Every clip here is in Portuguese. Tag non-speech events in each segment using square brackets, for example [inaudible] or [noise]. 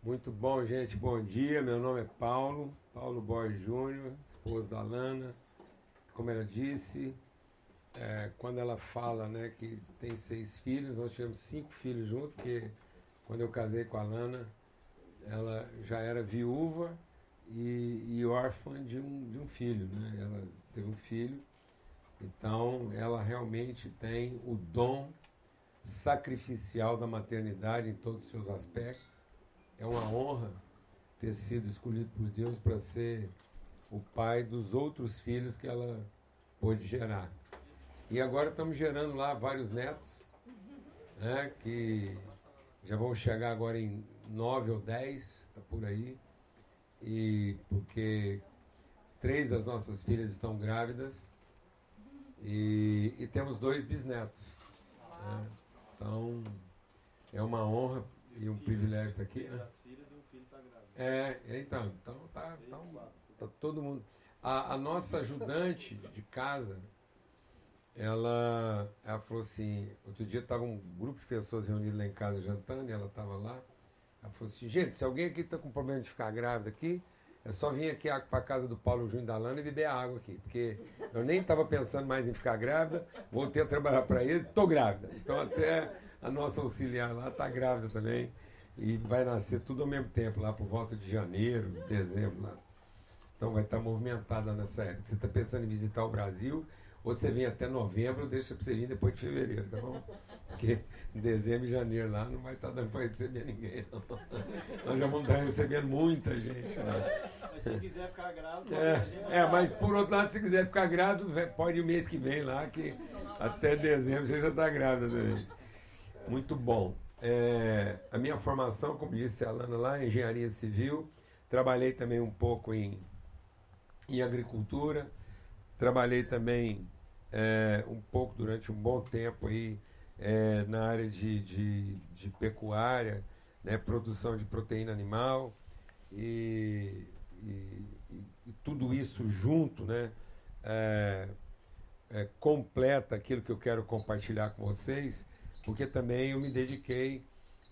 Muito bom, gente. Bom dia. Meu nome é Paulo, Paulo Borges Júnior, esposo da Lana. Como ela disse, é, quando ela fala né, que tem seis filhos, nós tivemos cinco filhos juntos, porque quando eu casei com a Lana, ela já era viúva e, e órfã de um, de um filho. Né? Ela teve um filho, então ela realmente tem o dom sacrificial da maternidade em todos os seus aspectos. É uma honra ter sido escolhido por Deus para ser o pai dos outros filhos que ela pôde gerar. E agora estamos gerando lá vários netos, né, que já vão chegar agora em nove ou dez, está por aí. E porque três das nossas filhas estão grávidas e, e temos dois bisnetos. Né? Então é uma honra e um privilégio estar aqui. Né? É, então, então tá, tá, tá todo mundo. A, a nossa ajudante de casa, ela, ela falou assim, outro dia estava um grupo de pessoas reunidas lá em casa jantando, e ela estava lá. Ela falou assim, gente, se alguém aqui está com problema de ficar grávida aqui, é só vir aqui para a casa do Paulo Júnior da Lana e beber água aqui. Porque eu nem estava pensando mais em ficar grávida, voltei a trabalhar para eles, estou grávida. Então até a nossa auxiliar lá está grávida também. E vai nascer tudo ao mesmo tempo, lá por volta de janeiro, dezembro lá. Então vai estar tá movimentada nessa época. Você está pensando em visitar o Brasil, ou você vem até novembro, deixa para você vir depois de fevereiro, tá bom? Porque em dezembro e janeiro lá não vai estar tá dando para receber ninguém. Não. Nós já vamos estar recebendo muita gente. Né? Mas se quiser ficar grávido, é, é, mas por outro lado, se quiser ficar grávido, pode ir o mês que vem lá, que até dezembro você já está grávida também. Muito bom. É, a minha formação, como disse a Alana lá, é engenharia civil. Trabalhei também um pouco em, em agricultura. Trabalhei também é, um pouco durante um bom tempo aí é, na área de, de, de pecuária, né, produção de proteína animal e, e, e tudo isso junto, né, é, é, completa aquilo que eu quero compartilhar com vocês, porque também eu me dediquei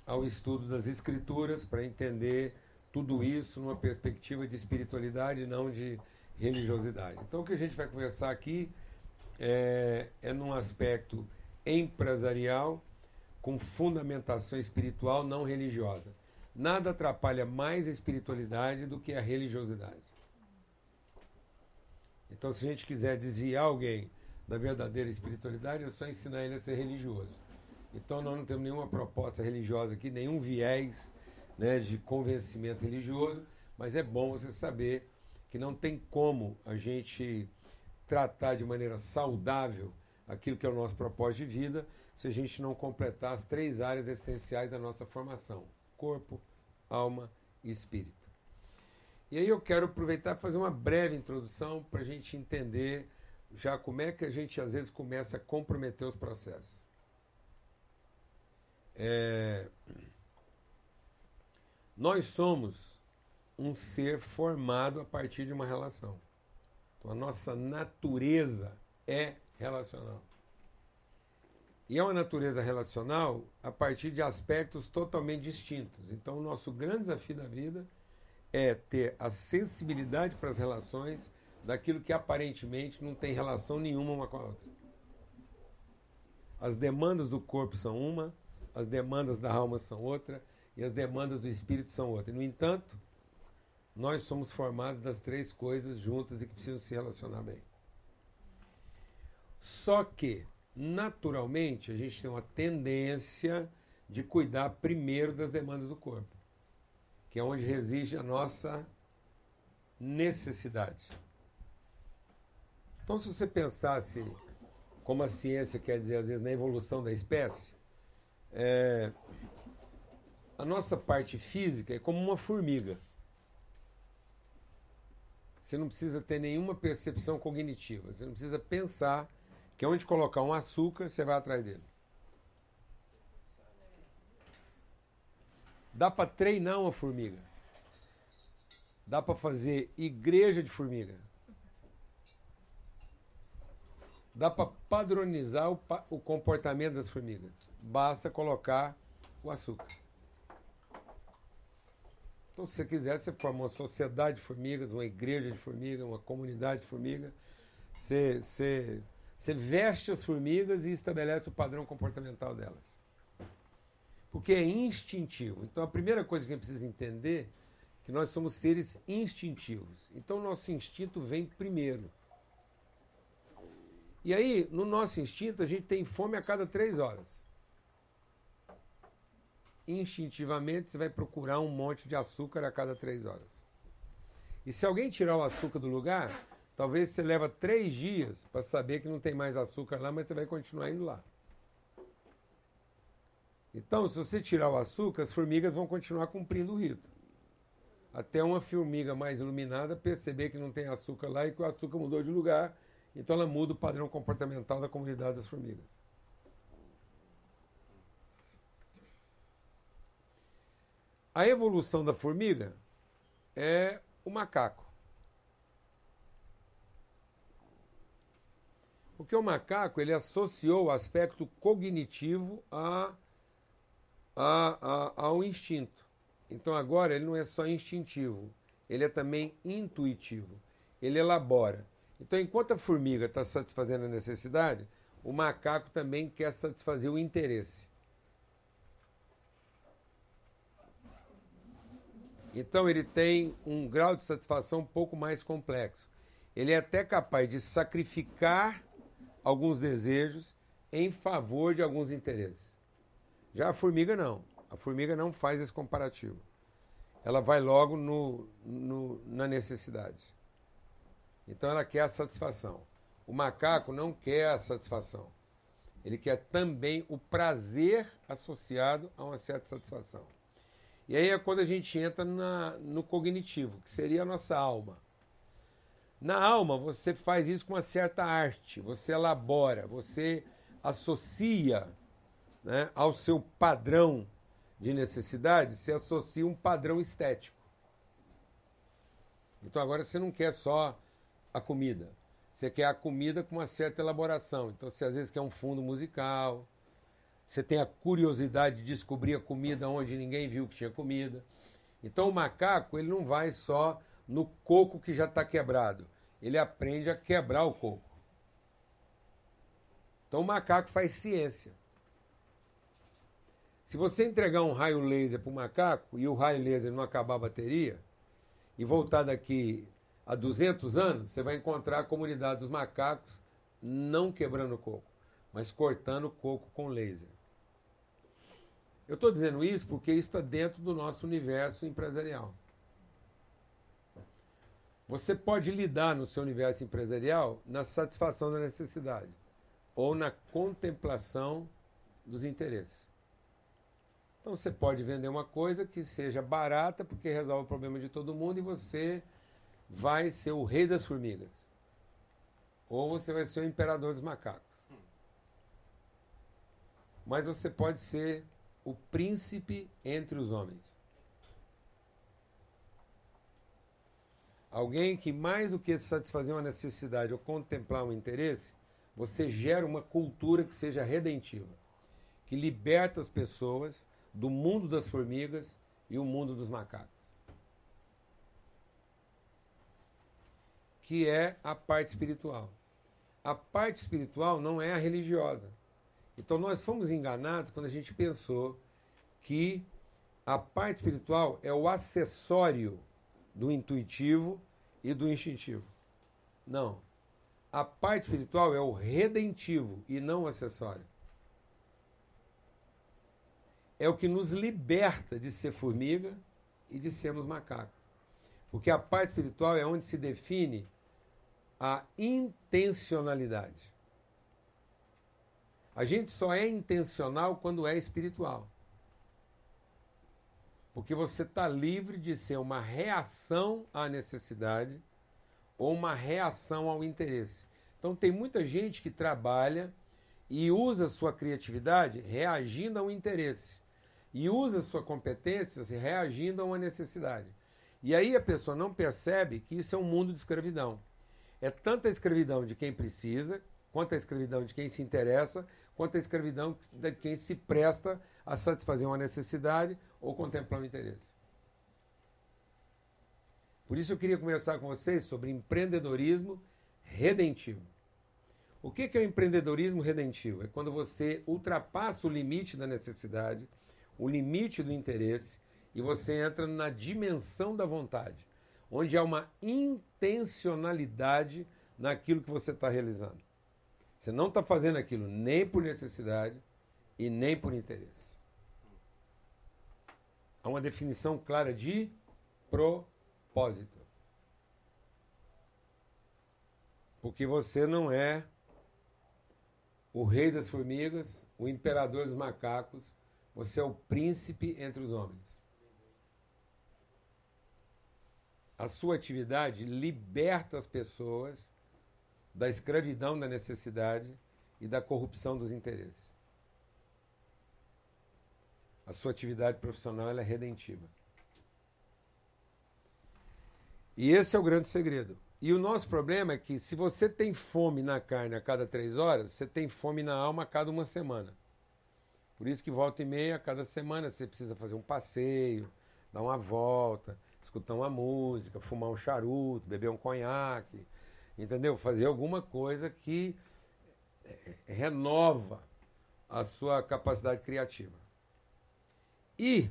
ao estudo das escrituras para entender tudo isso numa perspectiva de espiritualidade, não de religiosidade. Então, o que a gente vai conversar aqui é, é num aspecto empresarial com fundamentação espiritual não religiosa. Nada atrapalha mais a espiritualidade do que a religiosidade. Então, se a gente quiser desviar alguém da verdadeira espiritualidade, é só ensinar ele a ser religioso. Então, nós não temos nenhuma proposta religiosa aqui, nenhum viés né, de convencimento religioso, mas é bom você saber que não tem como a gente tratar de maneira saudável aquilo que é o nosso propósito de vida se a gente não completar as três áreas essenciais da nossa formação: corpo, alma e espírito. E aí eu quero aproveitar e fazer uma breve introdução para a gente entender já como é que a gente às vezes começa a comprometer os processos. É... Nós somos um ser formado a partir de uma relação. Então a nossa natureza é relacional. E é uma natureza relacional a partir de aspectos totalmente distintos. Então o nosso grande desafio da vida é ter a sensibilidade para as relações daquilo que aparentemente não tem relação nenhuma uma com a outra. As demandas do corpo são uma, as demandas da alma são outra e as demandas do espírito são outra. No entanto, nós somos formados das três coisas juntas e que precisam se relacionar bem. Só que, naturalmente, a gente tem uma tendência de cuidar primeiro das demandas do corpo, que é onde reside a nossa necessidade. Então, se você pensasse, como a ciência quer dizer, às vezes, na evolução da espécie, é, a nossa parte física é como uma formiga. Você não precisa ter nenhuma percepção cognitiva. Você não precisa pensar que onde colocar um açúcar, você vai atrás dele. Dá para treinar uma formiga. Dá para fazer igreja de formiga. Dá para padronizar o, o comportamento das formigas. Basta colocar o açúcar. Então, se você quiser, você forma uma sociedade de formigas, uma igreja de formigas, uma comunidade de formigas. Você, você, você veste as formigas e estabelece o padrão comportamental delas. Porque é instintivo. Então, a primeira coisa que a gente precisa entender é que nós somos seres instintivos. Então, o nosso instinto vem primeiro. E aí, no nosso instinto, a gente tem fome a cada três horas instintivamente você vai procurar um monte de açúcar a cada três horas. E se alguém tirar o açúcar do lugar, talvez você leva três dias para saber que não tem mais açúcar lá, mas você vai continuar indo lá. Então, se você tirar o açúcar, as formigas vão continuar cumprindo o rito. Até uma formiga mais iluminada perceber que não tem açúcar lá e que o açúcar mudou de lugar, então ela muda o padrão comportamental da comunidade das formigas. A evolução da formiga é o macaco. Porque o macaco ele associou o aspecto cognitivo a, a, a, ao instinto. Então agora ele não é só instintivo, ele é também intuitivo. Ele elabora. Então enquanto a formiga está satisfazendo a necessidade, o macaco também quer satisfazer o interesse. Então ele tem um grau de satisfação um pouco mais complexo. Ele é até capaz de sacrificar alguns desejos em favor de alguns interesses. Já a formiga não. A formiga não faz esse comparativo. Ela vai logo no, no, na necessidade. Então ela quer a satisfação. O macaco não quer a satisfação. Ele quer também o prazer associado a uma certa satisfação. E aí é quando a gente entra na, no cognitivo, que seria a nossa alma. Na alma, você faz isso com uma certa arte, você elabora, você associa né, ao seu padrão de necessidade, você associa um padrão estético. Então agora você não quer só a comida, você quer a comida com uma certa elaboração. Então você às vezes quer um fundo musical, você tem a curiosidade de descobrir a comida onde ninguém viu que tinha comida. Então o macaco ele não vai só no coco que já está quebrado, ele aprende a quebrar o coco. Então o macaco faz ciência. Se você entregar um raio laser para o macaco e o raio laser não acabar a bateria, e voltar daqui a 200 anos, você vai encontrar a comunidade dos macacos não quebrando coco, mas cortando coco com laser. Eu estou dizendo isso porque isso está dentro do nosso universo empresarial. Você pode lidar no seu universo empresarial na satisfação da necessidade ou na contemplação dos interesses. Então você pode vender uma coisa que seja barata porque resolve o problema de todo mundo e você vai ser o rei das formigas. Ou você vai ser o imperador dos macacos. Mas você pode ser o príncipe entre os homens. Alguém que mais do que satisfazer uma necessidade ou contemplar um interesse, você gera uma cultura que seja redentiva, que liberta as pessoas do mundo das formigas e o mundo dos macacos. Que é a parte espiritual. A parte espiritual não é a religiosa. Então nós fomos enganados quando a gente pensou que a parte espiritual é o acessório do intuitivo e do instintivo. Não. A parte espiritual é o redentivo e não o acessório. É o que nos liberta de ser formiga e de sermos macaco. Porque a parte espiritual é onde se define a intencionalidade. A gente só é intencional quando é espiritual. Porque você está livre de ser uma reação à necessidade ou uma reação ao interesse. Então tem muita gente que trabalha e usa sua criatividade reagindo a um interesse. E usa sua competência reagindo a uma necessidade. E aí a pessoa não percebe que isso é um mundo de escravidão. É tanta escravidão de quem precisa, quanto a escravidão de quem se interessa, quanto a escravidão de quem se presta a satisfazer uma necessidade ou contemplar um interesse. Por isso eu queria conversar com vocês sobre empreendedorismo redentivo. O que é o empreendedorismo redentivo? É quando você ultrapassa o limite da necessidade, o limite do interesse, e você entra na dimensão da vontade, onde há uma intencionalidade naquilo que você está realizando. Você não está fazendo aquilo nem por necessidade e nem por interesse. Há uma definição clara de propósito. Porque você não é o rei das formigas, o imperador dos macacos, você é o príncipe entre os homens. A sua atividade liberta as pessoas da escravidão da necessidade e da corrupção dos interesses. A sua atividade profissional é redentiva. E esse é o grande segredo. E o nosso problema é que se você tem fome na carne a cada três horas, você tem fome na alma a cada uma semana. Por isso que volta e meia, a cada semana, você precisa fazer um passeio, dar uma volta, escutar uma música, fumar um charuto, beber um conhaque, entendeu? Fazer alguma coisa que é, renova a sua capacidade criativa. E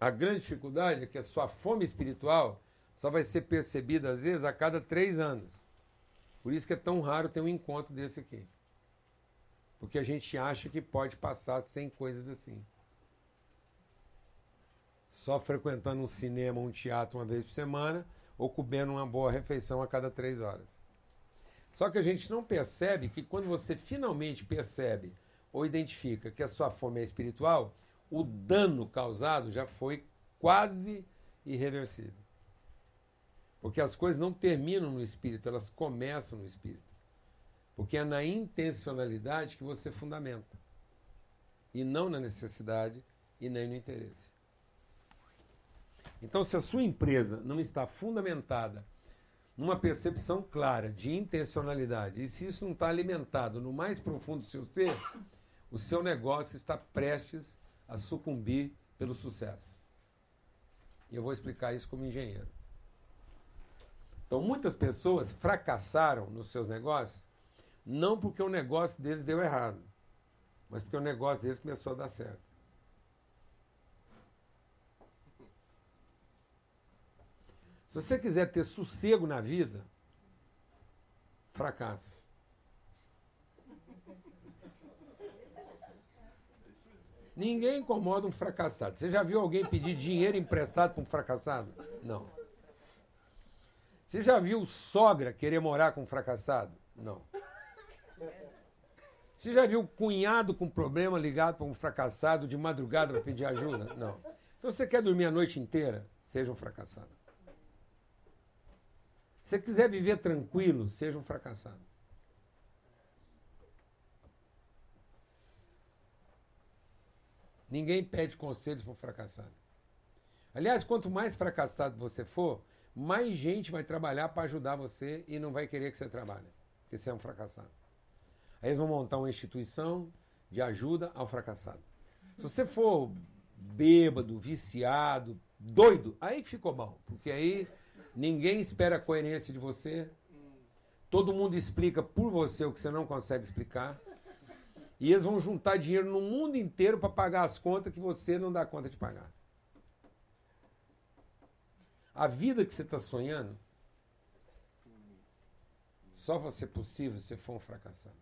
a grande dificuldade é que a sua fome espiritual só vai ser percebida, às vezes, a cada três anos. Por isso que é tão raro ter um encontro desse aqui. Porque a gente acha que pode passar sem coisas assim. Só frequentando um cinema, um teatro uma vez por semana, ou comendo uma boa refeição a cada três horas. Só que a gente não percebe que quando você finalmente percebe ou identifica que a sua fome é espiritual, o dano causado já foi quase irreversível. Porque as coisas não terminam no espírito, elas começam no espírito. Porque é na intencionalidade que você fundamenta. E não na necessidade e nem no interesse. Então, se a sua empresa não está fundamentada numa percepção clara de intencionalidade, e se isso não está alimentado no mais profundo do seu ser, o seu negócio está prestes a sucumbir pelo sucesso. E eu vou explicar isso como engenheiro. Então, muitas pessoas fracassaram nos seus negócios, não porque o negócio deles deu errado, mas porque o negócio deles começou a dar certo. Se você quiser ter sossego na vida, fracasse. Ninguém incomoda um fracassado. Você já viu alguém pedir dinheiro emprestado para um fracassado? Não. Você já viu sogra querer morar com um fracassado? Não. Você já viu cunhado com problema ligado para um fracassado de madrugada para pedir ajuda? Não. Então você quer dormir a noite inteira? Seja um fracassado. Se você quiser viver tranquilo, seja um fracassado. Ninguém pede conselhos para um fracassado. Aliás, quanto mais fracassado você for, mais gente vai trabalhar para ajudar você e não vai querer que você trabalhe, porque você é um fracassado. Aí eles vão montar uma instituição de ajuda ao fracassado. Se você for bêbado, viciado, doido, aí que ficou bom, porque aí ninguém espera coerência de você, todo mundo explica por você o que você não consegue explicar. E eles vão juntar dinheiro no mundo inteiro para pagar as contas que você não dá conta de pagar. A vida que você está sonhando só vai ser possível se for um fracassado.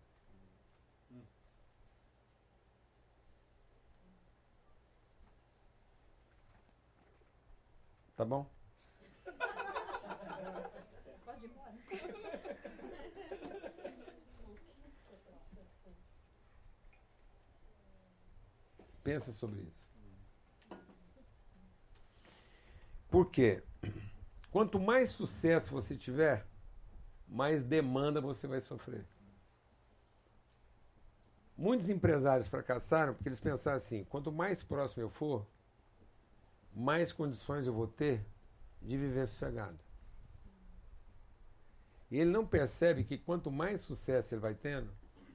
Tá bom? Pode ir embora. [laughs] Pensa sobre isso. Por quê? Quanto mais sucesso você tiver, mais demanda você vai sofrer. Muitos empresários fracassaram porque eles pensaram assim: quanto mais próximo eu for, mais condições eu vou ter de viver sossegado. E ele não percebe que quanto mais sucesso ele vai tendo,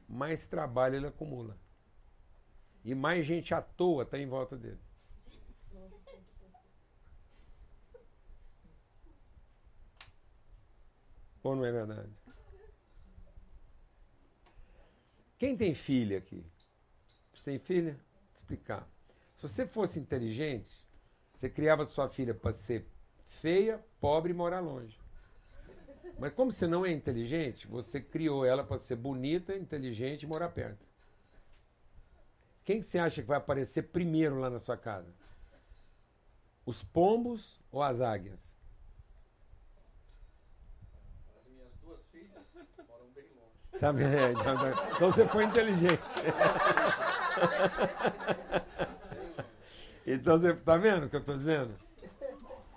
mais trabalho ele acumula. E mais gente à toa está em volta dele. Ou não é verdade? Quem tem filha aqui? Você tem filha? Vou explicar. Se você fosse inteligente, você criava sua filha para ser feia, pobre e morar longe. Mas como você não é inteligente, você criou ela para ser bonita, inteligente e morar perto. Quem você acha que vai aparecer primeiro lá na sua casa? Os pombos ou as águias? As minhas duas filhas moram bem longe. Tá vendo? Então, então você foi inteligente. [laughs] Então você tá vendo o que eu estou dizendo?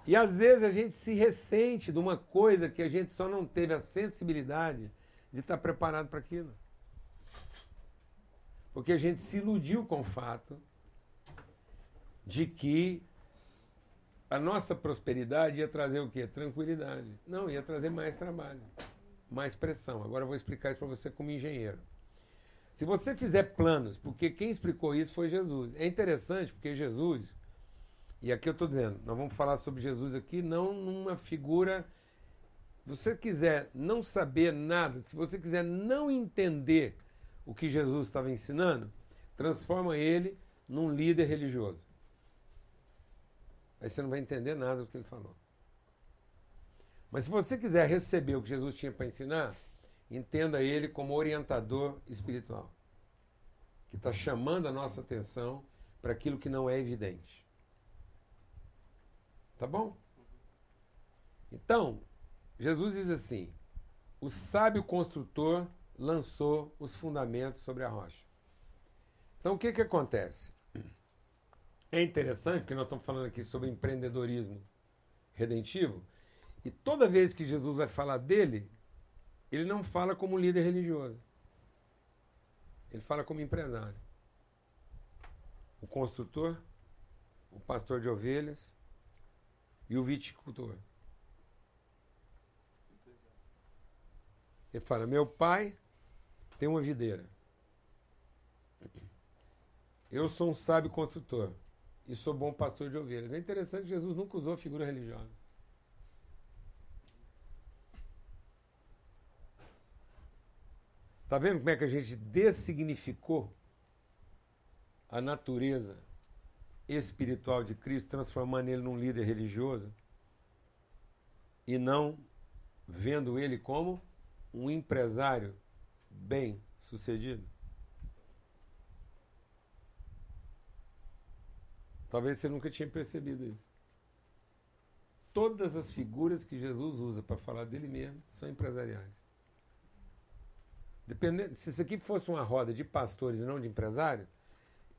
E às vezes a gente se ressente de uma coisa que a gente só não teve a sensibilidade de estar preparado para aquilo. Porque a gente se iludiu com o fato de que a nossa prosperidade ia trazer o quê? Tranquilidade. Não, ia trazer mais trabalho, mais pressão. Agora eu vou explicar isso para você como engenheiro. Se você fizer planos, porque quem explicou isso foi Jesus. É interessante porque Jesus, e aqui eu estou dizendo, nós vamos falar sobre Jesus aqui, não numa figura. Se você quiser não saber nada, se você quiser não entender o que Jesus estava ensinando, transforma ele num líder religioso. Aí você não vai entender nada do que ele falou. Mas se você quiser receber o que Jesus tinha para ensinar, entenda ele como orientador espiritual, que está chamando a nossa atenção para aquilo que não é evidente. Tá bom? Então, Jesus diz assim: o sábio construtor lançou os fundamentos sobre a rocha. Então, o que, que acontece? É interessante, porque nós estamos falando aqui sobre empreendedorismo redentivo, e toda vez que Jesus vai falar dele, ele não fala como líder religioso. Ele fala como empresário. O construtor, o pastor de ovelhas e o viticultor. Ele fala: Meu pai tem uma videira. Eu sou um sábio construtor e sou bom pastor de ovelhas. É interessante Jesus nunca usou figura religiosa. Está vendo como é que a gente dessignificou a natureza espiritual de Cristo, transformando ele num líder religioso e não vendo ele como um empresário bem sucedido? Talvez você nunca tinha percebido isso. Todas as figuras que Jesus usa para falar dele mesmo são empresariais. Dependendo, se isso aqui fosse uma roda de pastores e não de empresários,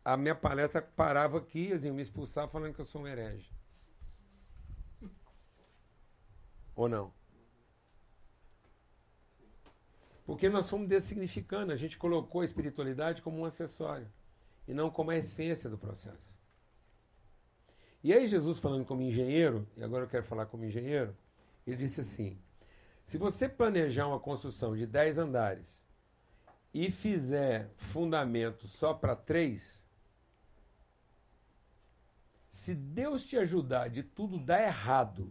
a minha palestra parava aqui, iam me expulsar falando que eu sou um herege. Ou não? Porque nós fomos dessignificando, a gente colocou a espiritualidade como um acessório e não como a essência do processo. E aí Jesus falando como engenheiro, e agora eu quero falar como engenheiro, ele disse assim: se você planejar uma construção de 10 andares e fizer fundamento só para três, se Deus te ajudar de tudo dar errado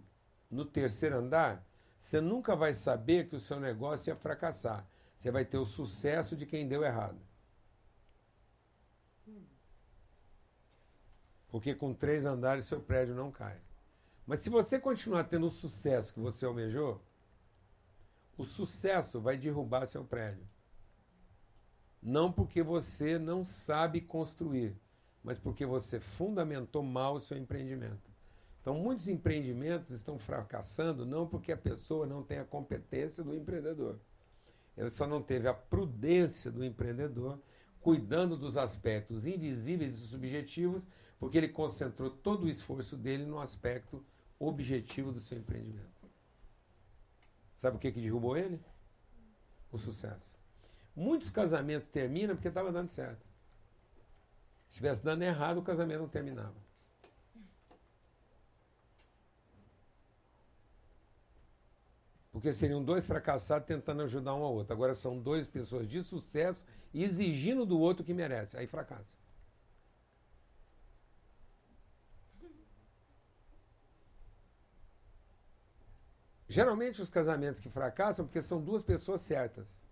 no terceiro andar, você nunca vai saber que o seu negócio ia fracassar. Você vai ter o sucesso de quem deu errado. Porque com três andares seu prédio não cai. Mas se você continuar tendo o sucesso que você almejou, o sucesso vai derrubar seu prédio. Não porque você não sabe construir, mas porque você fundamentou mal o seu empreendimento. Então, muitos empreendimentos estão fracassando não porque a pessoa não tem a competência do empreendedor. Ele só não teve a prudência do empreendedor, cuidando dos aspectos invisíveis e subjetivos, porque ele concentrou todo o esforço dele no aspecto objetivo do seu empreendimento. Sabe o que, que derrubou ele? O sucesso. Muitos casamentos terminam porque estava dando certo. Se estivesse dando errado, o casamento não terminava. Porque seriam dois fracassados tentando ajudar um ao outro. Agora são duas pessoas de sucesso exigindo do outro que merece. Aí fracassa. Geralmente os casamentos que fracassam porque são duas pessoas certas.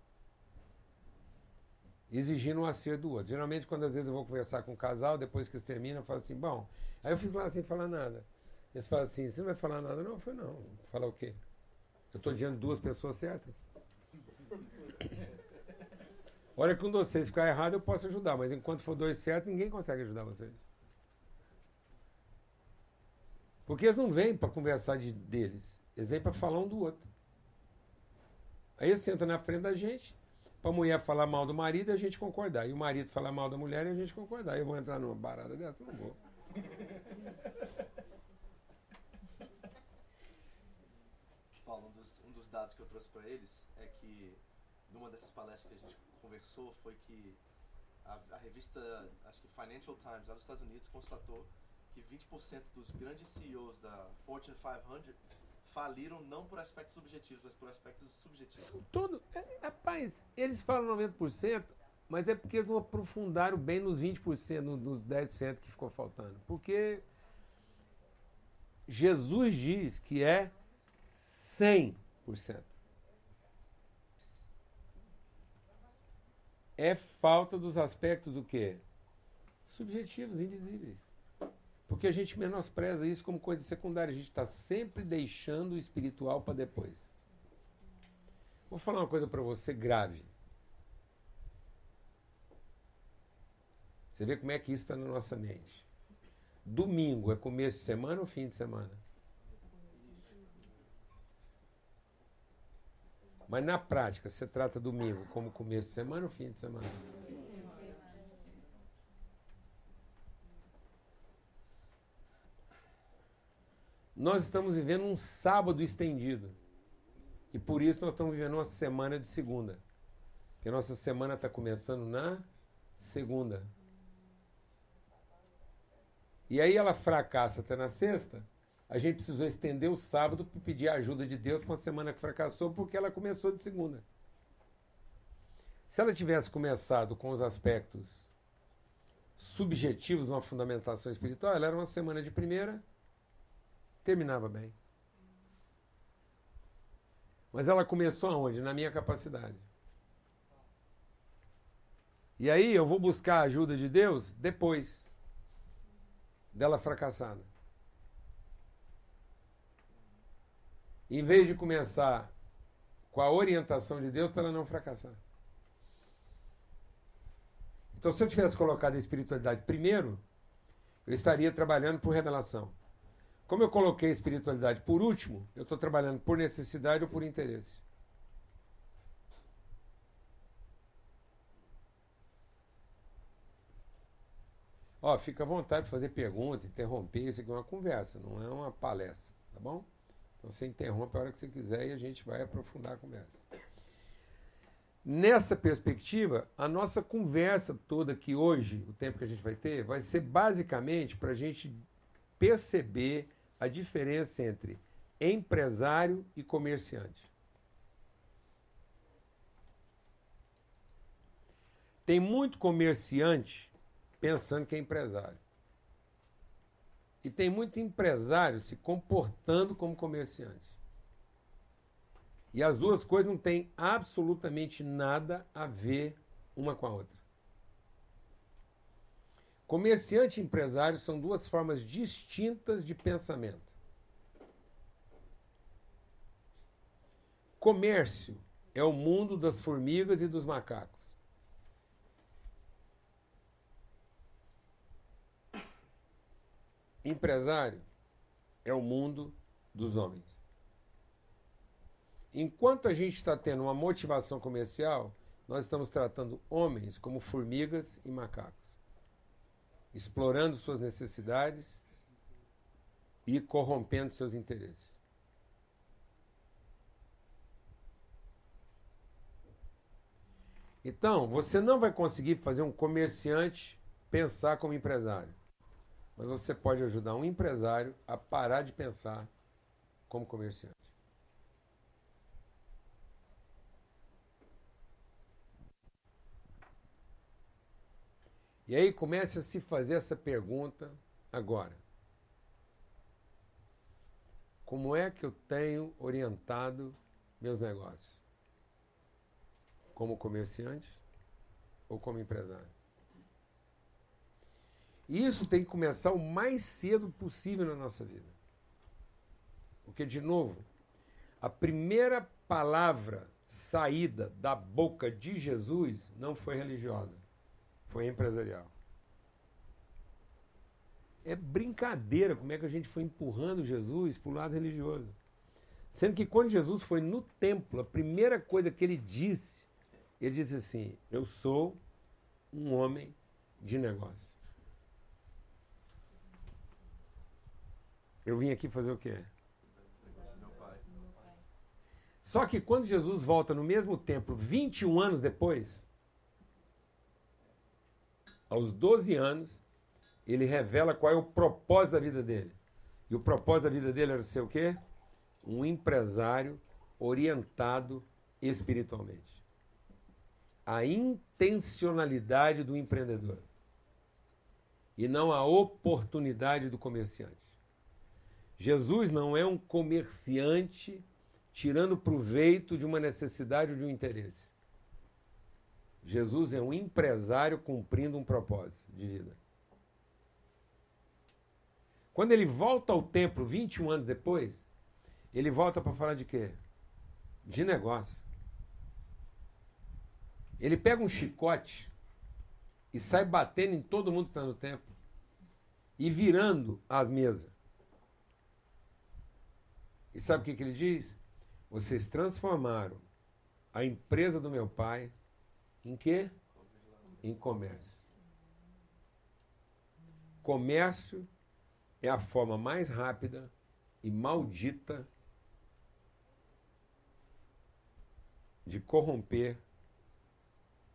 Exigindo um acerto do outro. Geralmente, quando às vezes eu vou conversar com um casal, depois que eles terminam, eu falo assim, bom. Aí eu fico lá sem falar nada. Eles falam assim, você não vai falar nada? Não, eu falei, não. Falar o quê? Eu estou diante de duas pessoas certas. Olha de vocês ficar errado, eu posso ajudar, mas enquanto for dois certos, ninguém consegue ajudar vocês. Porque eles não vêm para conversar de, deles, eles vêm para falar um do outro. Aí eles sentam na frente da gente, para a mulher falar mal do marido e a gente concordar. E o marido falar mal da mulher e a gente concordar. Eu vou entrar numa barada dessa? Não vou. Paulo, um dos, um dos dados que eu trouxe para eles é que numa dessas palestras que a gente conversou foi que a, a, revista, acho que Financial Times, lá nos Estados Unidos, constatou que 20% dos grandes CEOs da Fortune 500 faliram não por aspectos objetivos, mas por aspectos subjetivos. São todo, é, rapaz, eles falam 90%, mas é porque eles não aprofundaram bem nos 20%, nos 10% que ficou faltando. Porque Jesus diz que é 100%. É falta dos aspectos do quê? Subjetivos, invisíveis. Porque a gente menospreza isso como coisa secundária. A gente está sempre deixando o espiritual para depois. Vou falar uma coisa para você grave. Você vê como é que isso está na nossa mente. Domingo é começo de semana ou fim de semana? Mas na prática, você trata domingo como começo de semana ou fim de semana? Nós estamos vivendo um sábado estendido. E por isso nós estamos vivendo uma semana de segunda. Porque nossa semana está começando na segunda. E aí ela fracassa até na sexta. A gente precisou estender o sábado para pedir a ajuda de Deus para uma semana que fracassou, porque ela começou de segunda. Se ela tivesse começado com os aspectos subjetivos de uma fundamentação espiritual, ela era uma semana de primeira, terminava bem. Mas ela começou aonde? Na minha capacidade. E aí eu vou buscar a ajuda de Deus depois dela fracassada. Em vez de começar com a orientação de Deus para ela não fracassar. Então, se eu tivesse colocado a espiritualidade primeiro, eu estaria trabalhando por revelação. Como eu coloquei a espiritualidade por último, eu estou trabalhando por necessidade ou por interesse. Ó, fica à vontade de fazer pergunta, interromper, isso aqui é uma conversa, não é uma palestra, tá bom? Então você interrompe a hora que você quiser e a gente vai aprofundar a conversa. Nessa perspectiva, a nossa conversa toda aqui hoje, o tempo que a gente vai ter, vai ser basicamente para a gente perceber a diferença entre empresário e comerciante. Tem muito comerciante pensando que é empresário. E tem muito empresário se comportando como comerciante. E as duas coisas não têm absolutamente nada a ver uma com a outra. Comerciante e empresário são duas formas distintas de pensamento. Comércio é o mundo das formigas e dos macacos. Empresário é o mundo dos homens. Enquanto a gente está tendo uma motivação comercial, nós estamos tratando homens como formigas e macacos, explorando suas necessidades e corrompendo seus interesses. Então, você não vai conseguir fazer um comerciante pensar como empresário mas você pode ajudar um empresário a parar de pensar como comerciante. E aí comece a se fazer essa pergunta agora. como é que eu tenho orientado meus negócios? Como comerciante ou como empresário? E isso tem que começar o mais cedo possível na nossa vida. Porque, de novo, a primeira palavra saída da boca de Jesus não foi religiosa, foi empresarial. É brincadeira como é que a gente foi empurrando Jesus para o lado religioso. Sendo que quando Jesus foi no templo, a primeira coisa que ele disse, ele disse assim: Eu sou um homem de negócio. Eu vim aqui fazer o quê? Só que quando Jesus volta no mesmo templo, 21 anos depois, aos 12 anos, ele revela qual é o propósito da vida dele. E o propósito da vida dele era ser o quê? Um empresário orientado espiritualmente. A intencionalidade do empreendedor. E não a oportunidade do comerciante. Jesus não é um comerciante tirando proveito de uma necessidade ou de um interesse. Jesus é um empresário cumprindo um propósito de vida. Quando ele volta ao templo 21 anos depois, ele volta para falar de quê? De negócio. Ele pega um chicote e sai batendo em todo mundo que está no templo e virando as mesas. E sabe o que, que ele diz? Vocês transformaram a empresa do meu pai em quê? Em comércio. Comércio é a forma mais rápida e maldita de corromper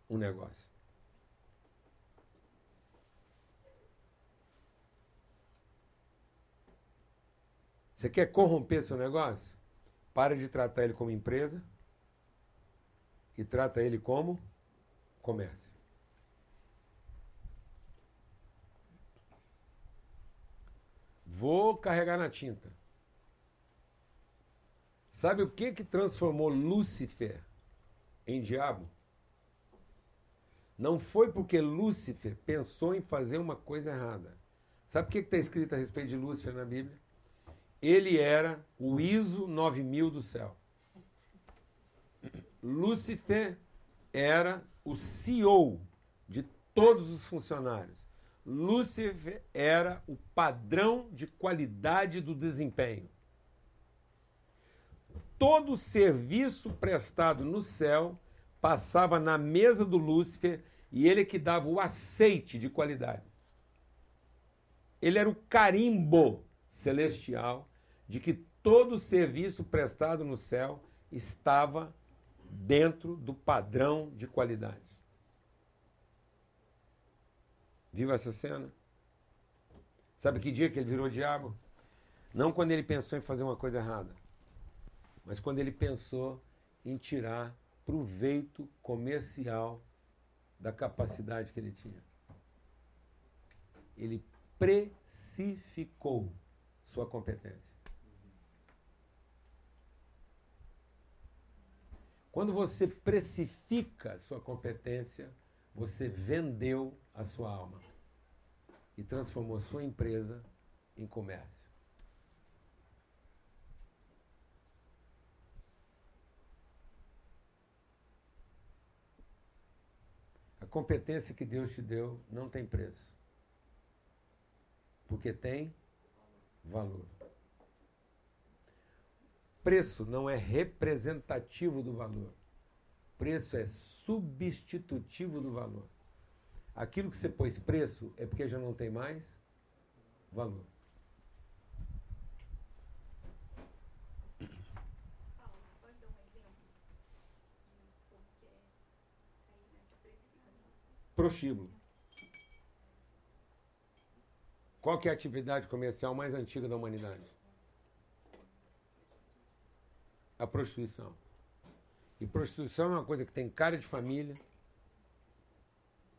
um negócio. Você quer corromper seu negócio? Para de tratar ele como empresa e trata ele como Vou carregar na tinta. Sabe o que que transformou Lúcifer em diabo? Não foi porque Lúcifer pensou em fazer uma coisa errada. Sabe o que está escrito a respeito de Lúcifer na Bíblia? Ele era o ISO 9000 do céu. Lúcifer era o CEO de todos os funcionários. Lúcifer era o padrão de qualidade do desempenho. Todo serviço prestado no céu passava na mesa do Lúcifer e ele que dava o aceite de qualidade. Ele era o carimbo celestial de que todo serviço prestado no céu estava dentro do padrão de qualidade. Viu essa cena? Sabe que dia que ele virou diabo? Não quando ele pensou em fazer uma coisa errada, mas quando ele pensou em tirar proveito comercial da capacidade que ele tinha. Ele precificou sua competência. Quando você precifica sua competência, você vendeu a sua alma e transformou sua empresa em comércio. A competência que Deus te deu não tem preço. Porque tem valor. Preço não é representativo do valor. Preço é substitutivo do valor. Aquilo que você pôs preço é porque já não tem mais valor. Paulo, você pode dar um exemplo de por que cair nessa precificação? Prostíbulo. Qual que é a atividade comercial mais antiga da humanidade? A prostituição. E prostituição é uma coisa que tem cara de família,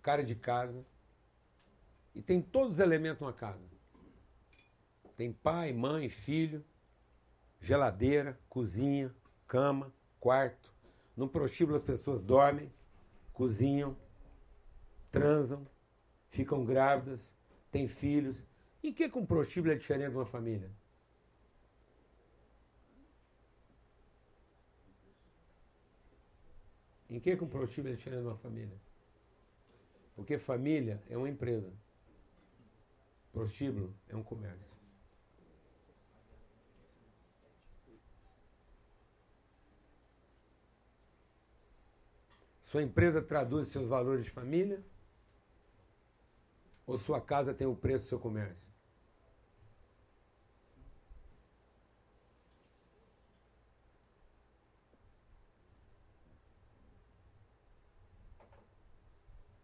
cara de casa, e tem todos os elementos numa casa. Tem pai, mãe, filho, geladeira, cozinha, cama, quarto. No prostíbulo as pessoas dormem, cozinham, transam, ficam grávidas, têm filhos. Em que, que um prostíbulo é diferente de uma família? Em que, que um prostíbulo é diferente de uma família? Porque família é uma empresa. Prostíbulo é um comércio. Sua empresa traduz seus valores de família? Ou sua casa tem o preço do seu comércio?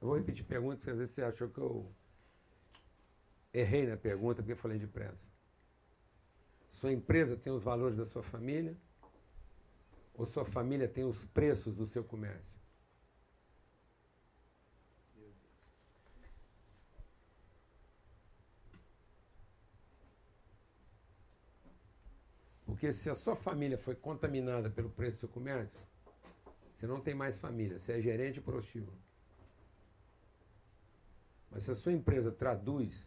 Eu vou repetir pergunta, porque às vezes você achou que eu errei na pergunta porque eu falei depressa. Sua empresa tem os valores da sua família? Ou sua família tem os preços do seu comércio? Porque se a sua família foi contaminada pelo preço do seu comércio, você não tem mais família, você é gerente prostíbulo. Mas se a sua empresa traduz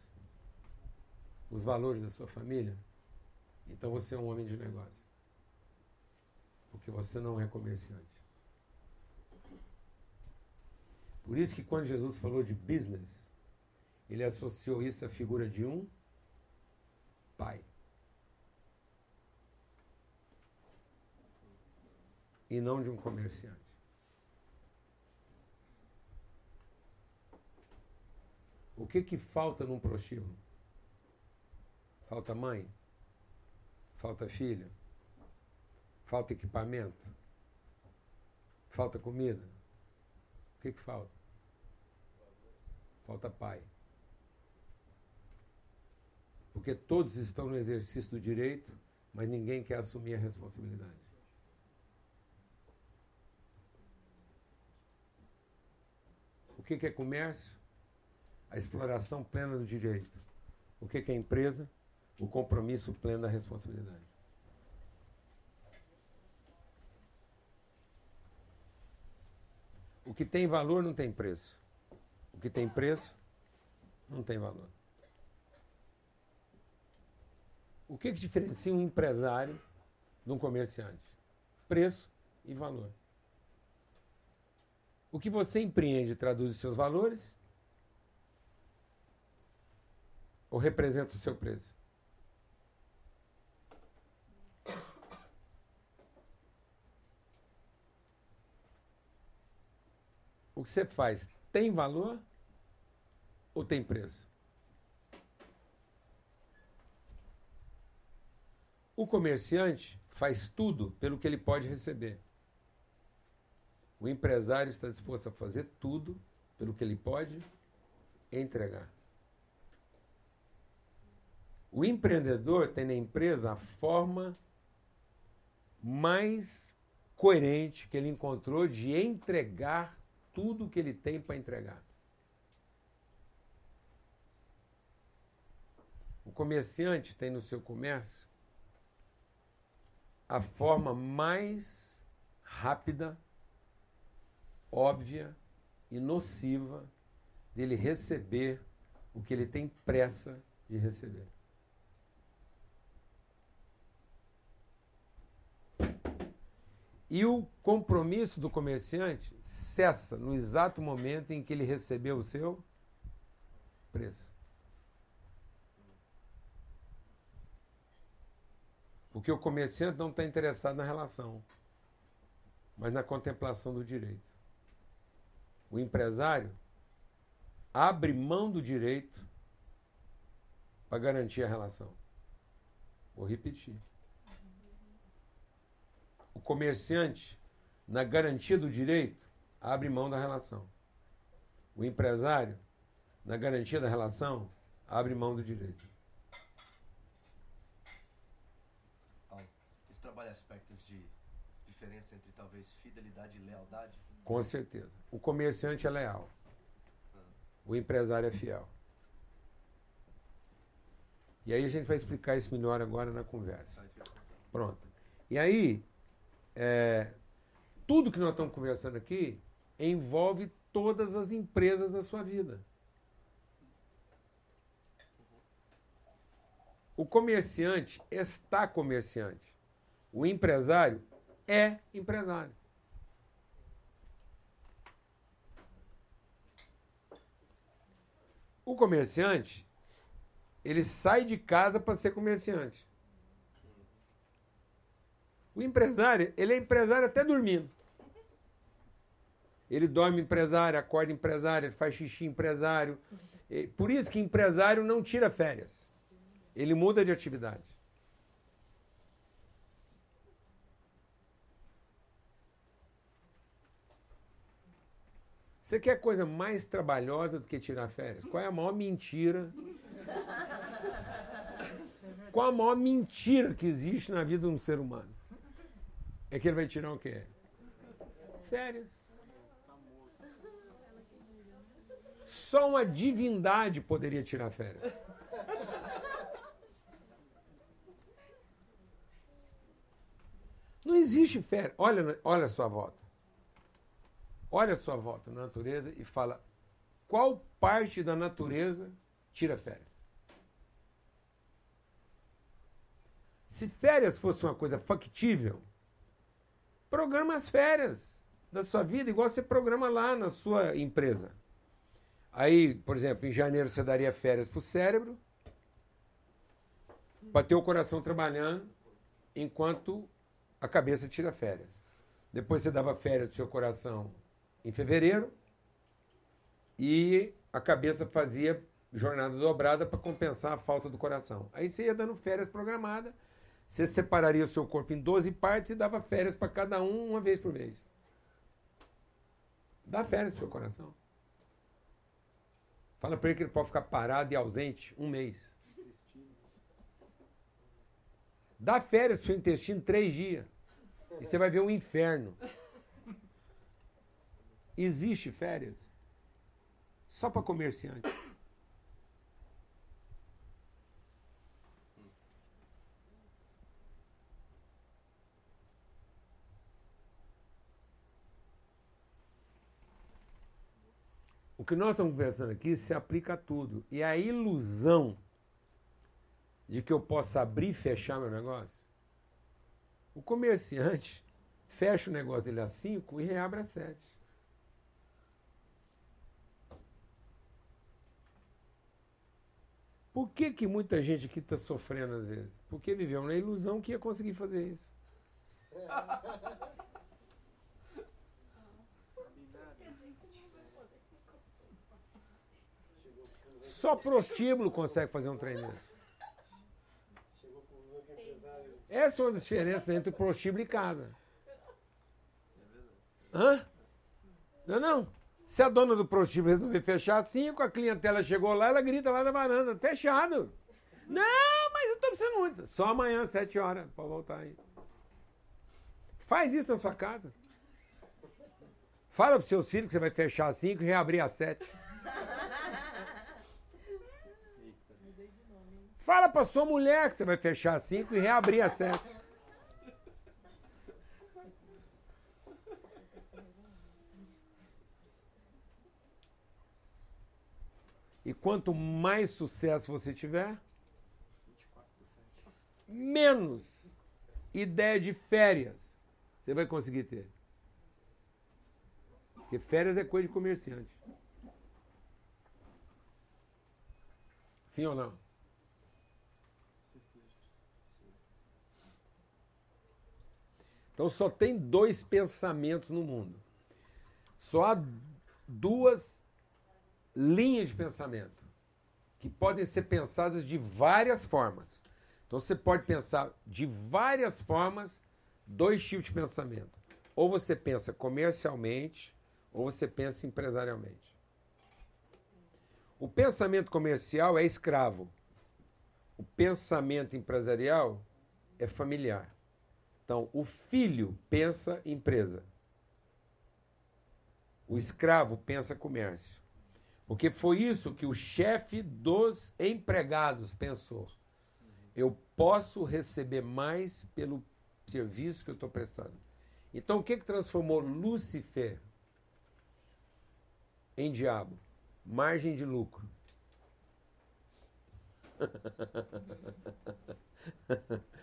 os valores da sua família, então você é um homem de negócio. Porque você não é comerciante. Por isso que quando Jesus falou de business, ele associou isso à figura de um pai. E não de um comerciante. O que que falta num prostíbulo? Falta mãe? Falta filho? Falta equipamento? Falta comida? O que, que falta? Falta pai. Porque todos estão no exercício do direito, mas ninguém quer assumir a responsabilidade. O que, que é comércio? A exploração plena do direito. O que, é empresa? o compromisso pleno da responsabilidade. O que tem valor não tem preço. O que tem preço não tem valor. O que, que diferencia um empresário de um comerciante? Preço e valor. O que você empreende traduz os seus valores ou representa o seu preço? o que você faz tem valor ou tem preço? O comerciante faz tudo pelo que ele pode receber. O empresário está disposto a fazer tudo pelo que ele pode entregar. O empreendedor tem na empresa a forma mais coerente que ele encontrou de entregar tudo que ele tem para entregar. O comerciante tem no seu comércio a forma mais rápida, óbvia e nociva dele receber o que ele tem pressa de receber. E o compromisso do comerciante cessa no exato momento em que ele recebeu o seu preço. Porque o comerciante não está interessado na relação, mas na contemplação do direito. O empresário abre mão do direito para garantir a relação. Vou repetir. O comerciante, na garantia do direito, abre mão da relação. O empresário, na garantia da relação, abre mão do direito. Isso trabalha aspectos de diferença entre talvez fidelidade e lealdade? Com certeza. O comerciante é leal. O empresário é fiel. E aí a gente vai explicar isso melhor agora na conversa. Pronto. E aí, é, tudo que nós estamos conversando aqui envolve todas as empresas da sua vida. O comerciante está comerciante. O empresário é empresário. O comerciante, ele sai de casa para ser comerciante. O empresário, ele é empresário até dormindo. Ele dorme empresário, acorda empresário, faz xixi empresário. Por isso que empresário não tira férias. Ele muda de atividade. Você quer coisa mais trabalhosa do que tirar férias? Qual é a maior mentira? Qual a maior mentira que existe na vida de um ser humano? É que ele vai tirar o quê? Férias. Só uma divindade poderia tirar férias. Não existe férias. Olha, olha a sua volta. Olha a sua volta na natureza e fala qual parte da natureza tira férias. Se férias fosse uma coisa factível, programa as férias da sua vida, igual você programa lá na sua empresa. Aí, por exemplo, em janeiro você daria férias para o cérebro, para ter o coração trabalhando, enquanto a cabeça tira férias. Depois você dava férias para o seu coração em fevereiro e a cabeça fazia jornada dobrada para compensar a falta do coração. Aí você ia dando férias programadas, você separaria o seu corpo em 12 partes e dava férias para cada um uma vez por mês. Dá férias para o seu coração. Fala para ele que ele pode ficar parado e ausente um mês. Dá férias para o seu intestino três dias. E você vai ver um inferno. Existe férias só para comerciante. Que nós estamos conversando aqui se aplica a tudo. E a ilusão de que eu possa abrir e fechar meu negócio. O comerciante fecha o negócio dele às 5 e reabre às 7. Por que, que muita gente aqui está sofrendo às vezes? Porque viveu na ilusão que ia conseguir fazer isso. [laughs] Só prostíbulo consegue fazer um trem desse. Essa é uma das diferenças entre prostíbulo e casa. Hã? Não, não. Se a dona do prostíbulo resolver fechar às 5, a clientela chegou lá, ela grita lá na varanda, fechado. Não, mas eu estou precisando muito. Só amanhã, às 7 horas, para voltar aí. Faz isso na sua casa. Fala para os seus filhos que você vai fechar às 5 e reabrir às 7. Fala para sua mulher que você vai fechar às 5 e reabrir às 7. E quanto mais sucesso você tiver, menos ideia de férias você vai conseguir ter. Porque férias é coisa de comerciante. Sim ou não? Então só tem dois pensamentos no mundo. Só há duas linhas de pensamento que podem ser pensadas de várias formas. Então você pode pensar de várias formas dois tipos de pensamento. Ou você pensa comercialmente, ou você pensa empresarialmente. O pensamento comercial é escravo. O pensamento empresarial é familiar. Então, o filho pensa empresa. O escravo pensa comércio. Porque foi isso que o chefe dos empregados pensou. Eu posso receber mais pelo serviço que eu estou prestando. Então o que, que transformou Lúcifer em diabo? Margem de lucro. [laughs]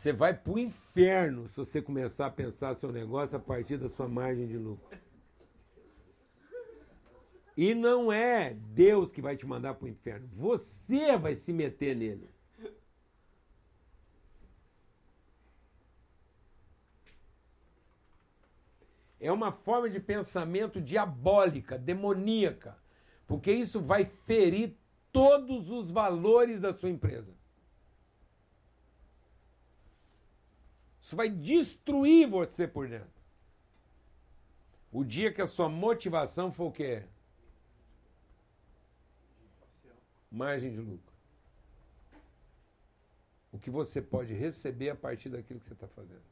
Você vai para o inferno se você começar a pensar seu negócio a partir da sua margem de lucro. E não é Deus que vai te mandar para o inferno. Você vai se meter nele. É uma forma de pensamento diabólica, demoníaca, porque isso vai ferir todos os valores da sua empresa. Isso vai destruir você por dentro. O dia que a sua motivação for o quê? Margem de lucro. O que você pode receber a partir daquilo que você está fazendo.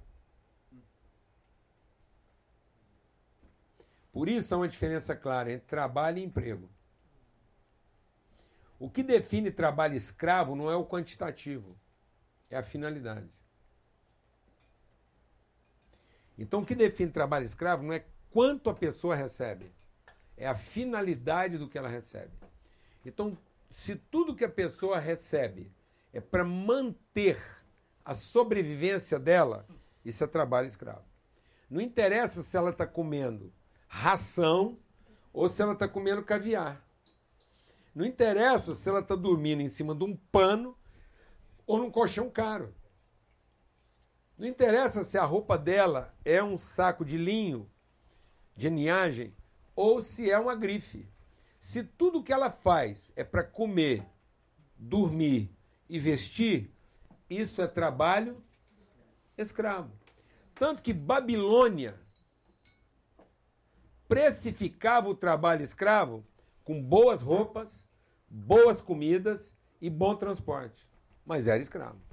Por isso há uma diferença clara entre trabalho e emprego. O que define trabalho escravo não é o quantitativo, é a finalidade. Então, o que define trabalho escravo não é quanto a pessoa recebe, é a finalidade do que ela recebe. Então, se tudo que a pessoa recebe é para manter a sobrevivência dela, isso é trabalho escravo. Não interessa se ela está comendo ração ou se ela está comendo caviar. Não interessa se ela está dormindo em cima de um pano ou num colchão caro. Não interessa se a roupa dela é um saco de linho, de ninhagem, ou se é uma grife. Se tudo que ela faz é para comer, dormir e vestir, isso é trabalho escravo. Tanto que Babilônia precificava o trabalho escravo com boas roupas, boas comidas e bom transporte. Mas era escravo.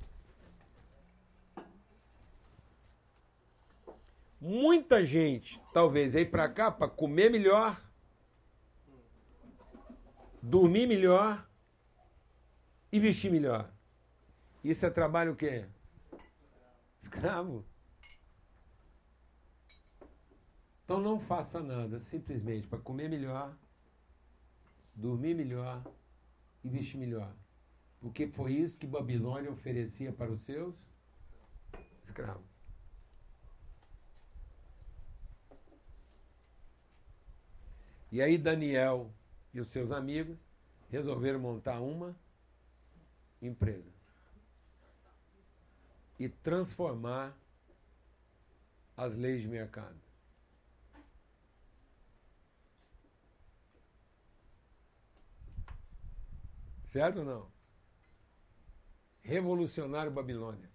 Muita gente talvez veio para cá para comer melhor, dormir melhor e vestir melhor. Isso é trabalho o quê? Escravo. Então não faça nada simplesmente para comer melhor, dormir melhor e vestir melhor. Porque foi isso que Babilônia oferecia para os seus escravos. E aí Daniel e os seus amigos resolveram montar uma empresa e transformar as leis de mercado. Certo ou não? Revolucionário Babilônia.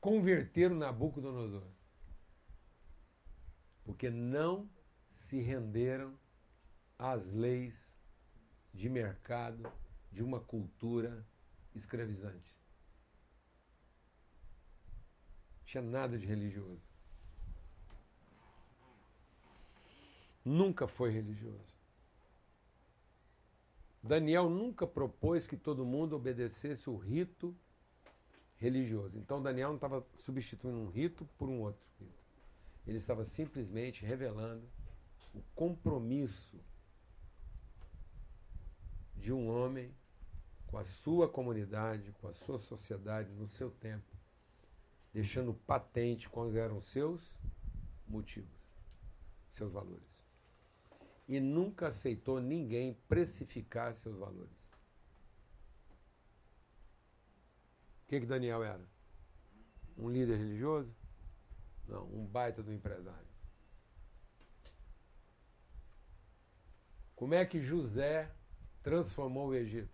Converter o Nabucodonosor. Porque não se renderam às leis de mercado de uma cultura escravizante. Não tinha nada de religioso. Nunca foi religioso. Daniel nunca propôs que todo mundo obedecesse o rito religioso. Então Daniel não estava substituindo um rito por um outro rito. Ele estava simplesmente revelando o compromisso de um homem com a sua comunidade, com a sua sociedade, no seu tempo, deixando patente quais eram seus motivos, seus valores. E nunca aceitou ninguém precificar seus valores. O que, que Daniel era? Um líder religioso? Não, um baita do empresário. Como é que José transformou o Egito?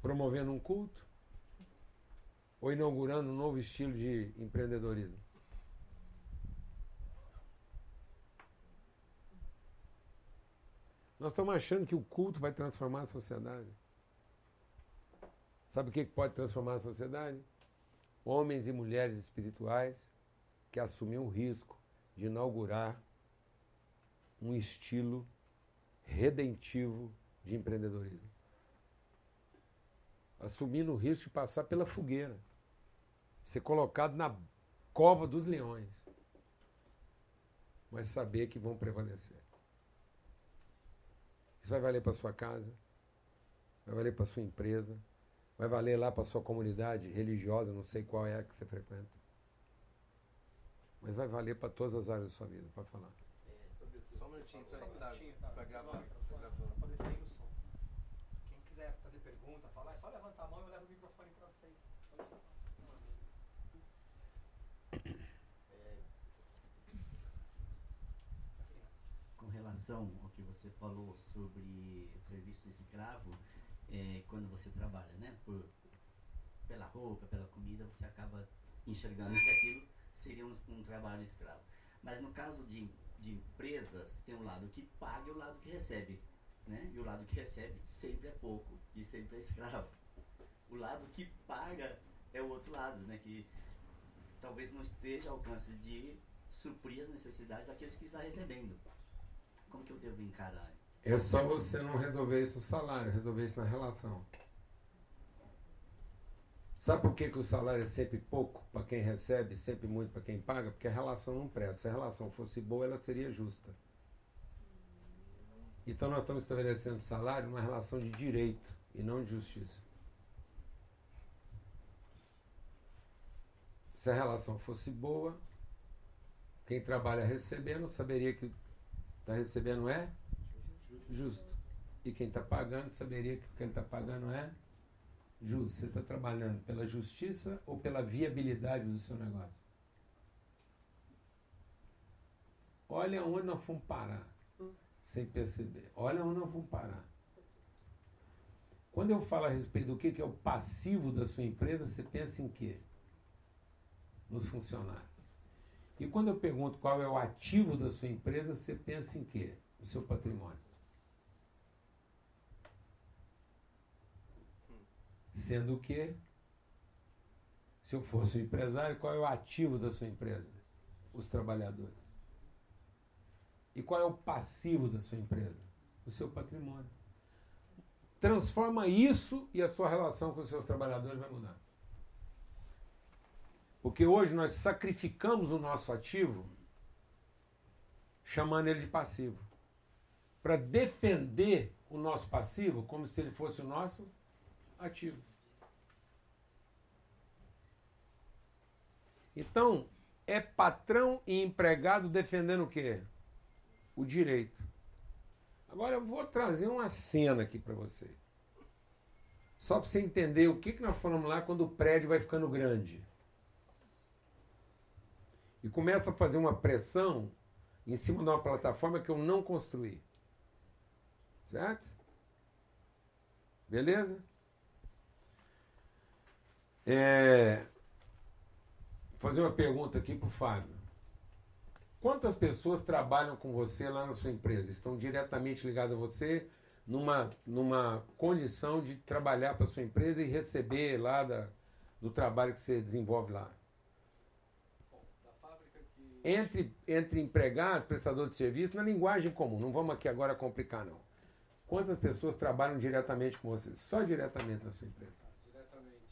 Promovendo um culto? Ou inaugurando um novo estilo de empreendedorismo? Nós estamos achando que o culto vai transformar a sociedade. Sabe o que pode transformar a sociedade? Homens e mulheres espirituais que assumiram o risco de inaugurar um estilo redentivo de empreendedorismo. assumindo o risco de passar pela fogueira, ser colocado na cova dos leões, mas saber que vão prevalecer. Isso vai valer para sua casa, vai valer para sua empresa, vai valer lá para sua comunidade religiosa, não sei qual é a que você frequenta. Mas vai valer para todas as áreas da sua vida, para falar. Só um minutinho Só um minutinho, tá. pra gravar. Poder sair o som. Quem quiser fazer pergunta, falar, é só levantar a mão e eu levo o microfone pra vocês. Com relação ao que você falou sobre o serviço escravo, é, quando você trabalha, né? Por, pela roupa, pela comida, você acaba enxergando que aquilo seria um, um trabalho escravo. Mas no caso de, de empresas, tem um lado que paga e o lado que recebe. Né? E o lado que recebe sempre é pouco e sempre é escravo. O lado que paga é o outro lado, né? Que talvez não esteja ao alcance de suprir as necessidades daqueles que está recebendo. Como que eu devo encarar? É só você não resolver isso no salário, resolver isso na relação. Sabe por que, que o salário é sempre pouco para quem recebe, sempre muito para quem paga? Porque a relação não presta. Se a relação fosse boa, ela seria justa. Então nós estamos estabelecendo salário numa relação de direito e não de justiça. Se a relação fosse boa, quem trabalha recebendo saberia que está recebendo é justo. E quem está pagando saberia que quem está pagando é justo. Você está trabalhando pela justiça ou pela viabilidade do seu negócio? Olha onde nós fomos parar, sem perceber. Olha onde nós fomos parar. Quando eu falo a respeito do que é o passivo da sua empresa, você pensa em quê? Nos funcionários. E quando eu pergunto qual é o ativo da sua empresa, você pensa em quê? O seu patrimônio. Sendo que, se eu fosse um empresário, qual é o ativo da sua empresa? Os trabalhadores. E qual é o passivo da sua empresa? O seu patrimônio. Transforma isso e a sua relação com os seus trabalhadores vai mudar. Porque hoje nós sacrificamos o nosso ativo chamando ele de passivo. Para defender o nosso passivo como se ele fosse o nosso ativo. Então, é patrão e empregado defendendo o quê? O direito. Agora eu vou trazer uma cena aqui para você. Só para você entender o que, que nós falamos lá quando o prédio vai ficando grande. E começa a fazer uma pressão em cima de uma plataforma que eu não construí. Certo? Beleza? É, Vou fazer uma pergunta aqui para o Fábio. Quantas pessoas trabalham com você lá na sua empresa? Estão diretamente ligadas a você numa, numa condição de trabalhar para a sua empresa e receber lá da, do trabalho que você desenvolve lá? Entre, entre empregado, prestador de serviço, na linguagem comum. Não vamos aqui agora complicar, não. Quantas pessoas trabalham diretamente com você? Só diretamente na sua empresa. Ah, diretamente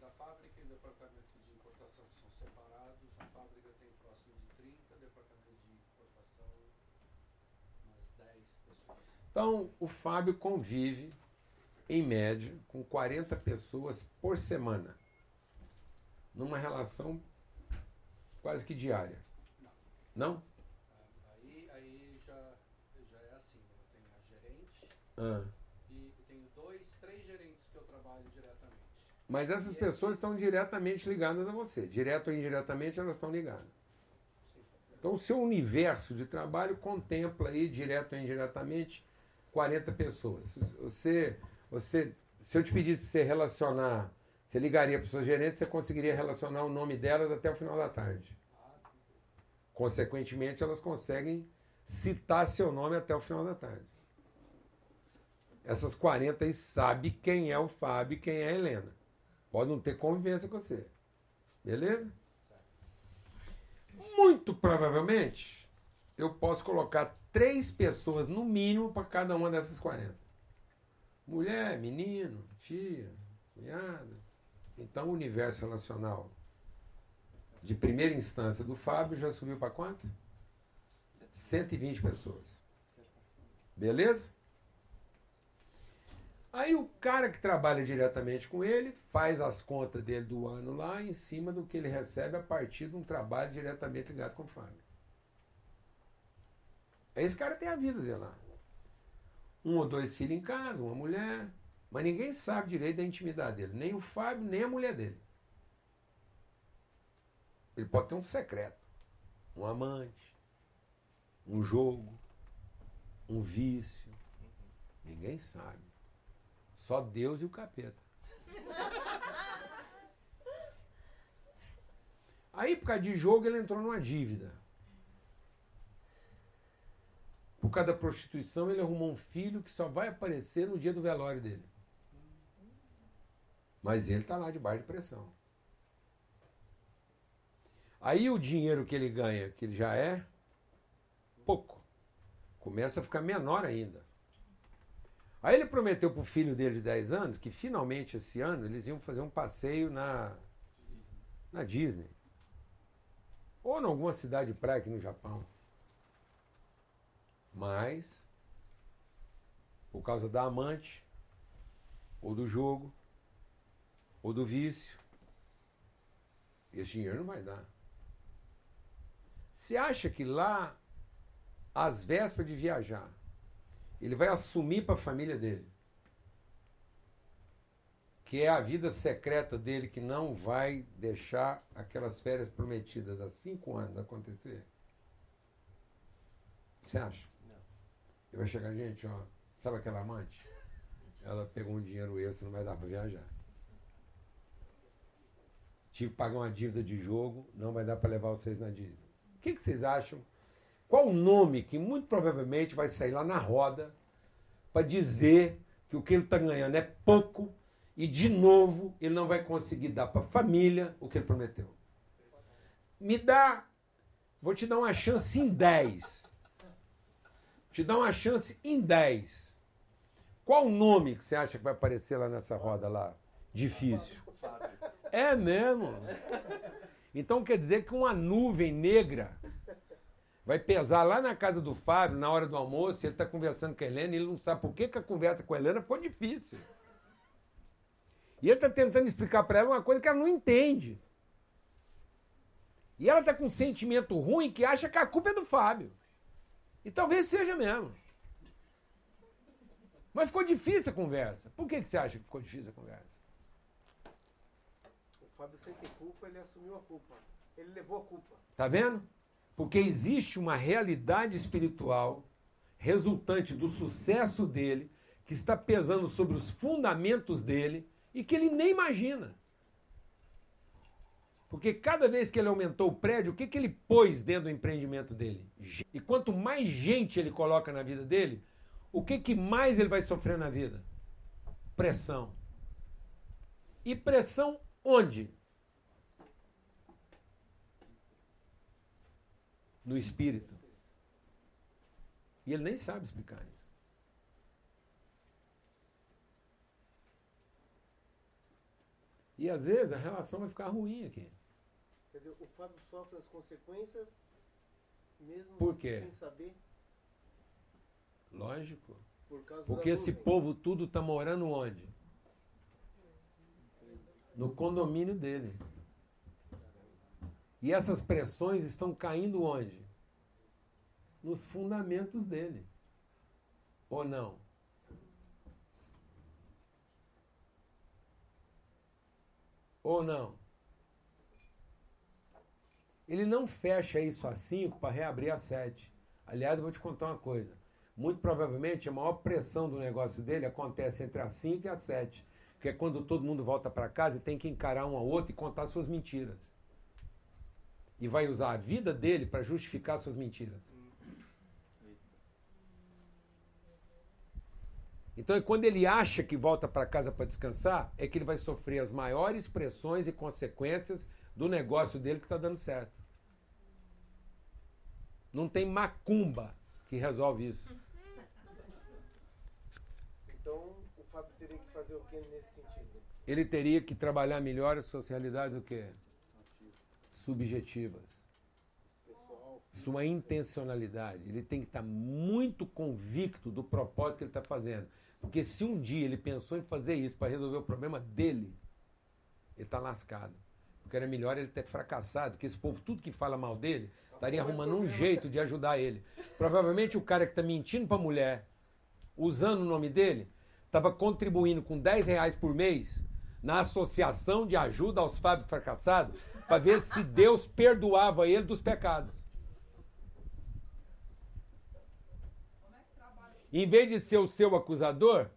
da fábrica e do departamento de importação que são separados. A fábrica tem próximo de 30, departamento de importação umas 10 pessoas. Então, o Fábio convive, em média, com 40 pessoas por semana, numa relação quase que diária. Não? Aí, aí já, já é assim, né? eu tenho a gerente Ah. e tenho dois, três gerentes que eu trabalho diretamente. Mas essas pessoas estão diretamente ligadas a você. Direto ou indiretamente, elas estão ligadas. Então, o seu universo de trabalho contempla aí, direto ou indiretamente, 40 pessoas. Você, você, se eu te pedisse para você relacionar, você ligaria para o seu gerente, você conseguiria relacionar o nome delas até o final da tarde. Consequentemente, elas conseguem citar seu nome até o final da tarde. Essas 40 aí sabem quem é o Fábio e quem é a Helena. Pode não ter convivência com você. Beleza? Muito provavelmente, eu posso colocar três pessoas no mínimo para cada uma dessas 40. Mulher, menino, tia, cunhada. Então o universo relacional de primeira instância do Fábio já subiu para quanto? 120 pessoas. Beleza? Aí o cara que trabalha diretamente com ele faz as contas dele do ano lá em cima do que ele recebe a partir de um trabalho diretamente ligado com o Fábio. Esse cara tem a vida dele lá. Um ou dois filhos em casa, uma mulher, mas ninguém sabe direito da intimidade dele, nem o Fábio, nem a mulher dele. Ele pode ter um secreto, um amante, um jogo, um vício. Ninguém sabe. Só Deus e o capeta. [laughs] Aí, por causa de jogo, ele entrou numa dívida. Por causa da prostituição, ele arrumou um filho que só vai aparecer no dia do velório dele. Mas ele está lá debaixo de pressão. Aí o dinheiro que ele ganha, que ele já é pouco, começa a ficar menor ainda. Aí ele prometeu para o filho dele de 10 anos que finalmente esse ano eles iam fazer um passeio na, na Disney. Ou em alguma cidade de praia aqui no Japão. Mas, por causa da amante, ou do jogo, ou do vício, esse dinheiro não vai dar. Você acha que lá, às vésperas de viajar, ele vai assumir para a família dele que é a vida secreta dele que não vai deixar aquelas férias prometidas há cinco anos acontecer? Você acha? Ele vai chegar, gente, ó, sabe aquela amante? Ela pegou um dinheiro extra, não vai dar para viajar. Tive que pagar uma dívida de jogo, não vai dar para levar vocês na Disney. O que, que vocês acham? Qual o nome que muito provavelmente vai sair lá na roda para dizer que o que ele está ganhando é pouco e, de novo, ele não vai conseguir dar para a família o que ele prometeu? Me dá, vou te dar uma chance em 10. Te dar uma chance em 10. Qual o nome que você acha que vai aparecer lá nessa roda lá? Difícil. É mesmo. Então quer dizer que uma nuvem negra vai pesar lá na casa do Fábio, na hora do almoço, ele está conversando com a Helena, e ele não sabe por que, que a conversa com a Helena ficou difícil. E ele está tentando explicar para ela uma coisa que ela não entende. E ela está com um sentimento ruim que acha que a culpa é do Fábio. E talvez seja mesmo. Mas ficou difícil a conversa. Por que, que você acha que ficou difícil a conversa? O Fábio sem ter culpa, ele assumiu a culpa. Ele levou a culpa. Tá vendo? Porque existe uma realidade espiritual resultante do sucesso dele, que está pesando sobre os fundamentos dele e que ele nem imagina. Porque cada vez que ele aumentou o prédio, o que, que ele pôs dentro do empreendimento dele? E quanto mais gente ele coloca na vida dele, o que, que mais ele vai sofrer na vida? Pressão. E pressão onde? No espírito. E ele nem sabe explicar isso. E às vezes a relação vai ficar ruim aqui. Quer dizer, o Fábio sofre as consequências mesmo Por quê? sem saber Lógico. por Porque esse povo tudo está morando onde? No condomínio dele. E essas pressões estão caindo onde? Nos fundamentos dele. Ou não? Ou não? Ele não fecha isso a 5 para reabrir a 7. Aliás, eu vou te contar uma coisa. Muito provavelmente a maior pressão do negócio dele acontece entre as 5 e as 7. Que é quando todo mundo volta para casa e tem que encarar um ao outro e contar suas mentiras. E vai usar a vida dele para justificar suas mentiras. Então, é quando ele acha que volta para casa para descansar, é que ele vai sofrer as maiores pressões e consequências do negócio dele que está dando certo. Não tem macumba que resolve isso. Então, o Fábio teria que fazer o que nesse sentido? Ele teria que trabalhar melhor as suas realidades o quê? Subjetivas. Sua intencionalidade. Ele tem que estar muito convicto do propósito que ele está fazendo. Porque se um dia ele pensou em fazer isso para resolver o problema dele, ele está lascado. Porque era melhor ele ter fracassado, porque esse povo, tudo que fala mal dele, estaria arrumando um jeito de ajudar ele. Provavelmente o cara que está mentindo para a mulher, usando o nome dele, estava contribuindo com 10 reais por mês na associação de ajuda aos Fábio fracassados para ver se Deus perdoava ele dos pecados. Em vez de ser o seu acusador,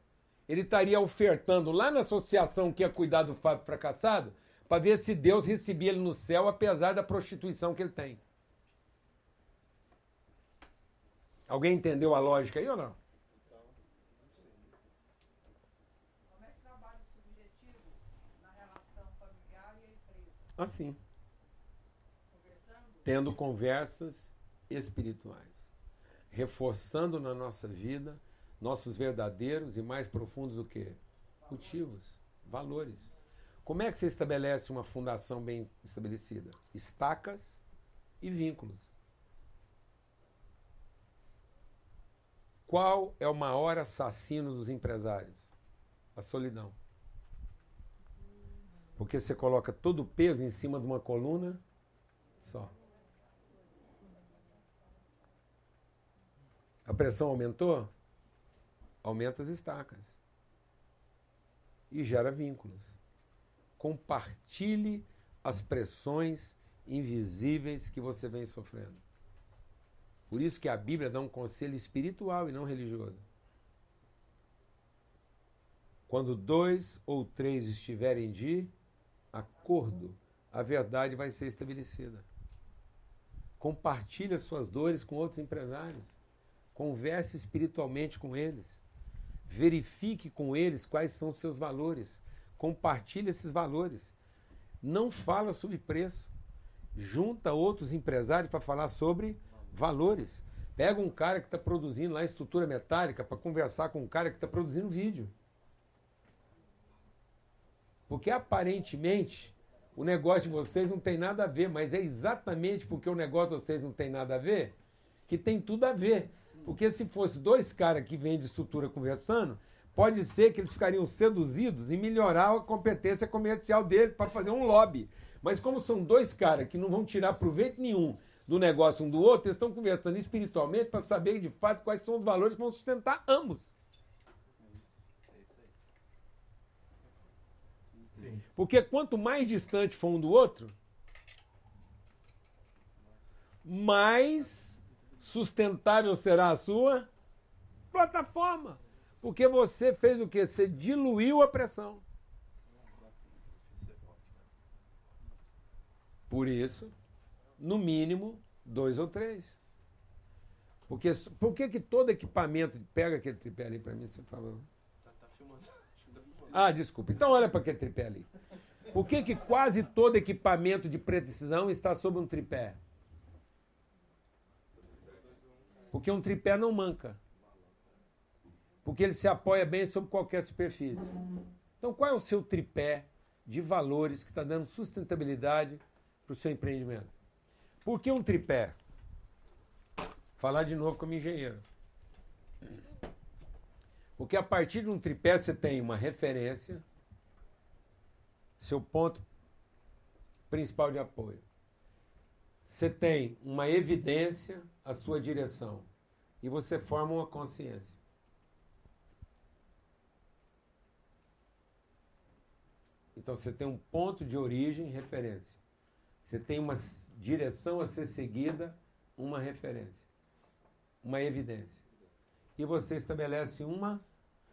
ele estaria ofertando lá na associação que ia cuidar do Fábio fracassado para ver se Deus recebia ele no céu apesar da prostituição que ele tem. Alguém entendeu a lógica aí ou não? Como é que trabalha o subjetivo na relação familiar e a empresa? Assim, tendo conversas espirituais, reforçando na nossa vida nossos verdadeiros e mais profundos o quê? Motivos, valores. Como é que você estabelece uma fundação bem estabelecida? Estacas e vínculos. Qual é o maior assassino dos empresários? A solidão. Porque você coloca todo o peso em cima de uma coluna só. A pressão aumentou? Aumenta as estacas. E gera vínculos. Compartilhe as pressões invisíveis que você vem sofrendo. Por isso que a Bíblia dá um conselho espiritual e não religioso. Quando dois ou três estiverem de acordo, a verdade vai ser estabelecida. Compartilhe as suas dores com outros empresários. Converse espiritualmente com eles. Verifique com eles quais são os seus valores. Compartilhe esses valores. Não fala sobre preço. Junta outros empresários para falar sobre valores. Pega um cara que está produzindo lá estrutura metálica para conversar com um cara que está produzindo vídeo. Porque aparentemente o negócio de vocês não tem nada a ver, mas é exatamente porque o negócio de vocês não tem nada a ver que tem tudo a ver. Porque se fosse dois caras que vendem estrutura conversando, pode ser que eles ficariam seduzidos e melhorar a competência comercial dele para fazer um lobby. Mas como são dois caras que não vão tirar proveito nenhum do negócio um do outro, eles estão conversando espiritualmente para saber de fato quais são os valores que vão sustentar ambos. Porque quanto mais distante for um do outro, mais sustentável será a sua plataforma. Porque você fez o quê? Você diluiu a pressão. Por isso, no mínimo, dois ou três. Porque, por que, que todo equipamento. Pega aquele tripé ali para mim, por favor. Tá, tá [laughs] tá filmando. Ah, desculpa. Então olha para aquele tripé ali. Por que, que quase todo equipamento de precisão está sob um tripé? Porque um tripé não manca. Porque ele se apoia bem sobre qualquer superfície. Então qual é o seu tripé de valores que está dando sustentabilidade para o seu empreendimento? Por que um tripé? Falar de novo como engenheiro. Porque a partir de um tripé você tem uma referência, seu ponto principal de apoio. Você tem uma evidência, a sua direção. E você forma uma consciência. Então você tem um ponto de origem, referência. Você tem uma direção a ser seguida, uma referência. Uma evidência. E você estabelece uma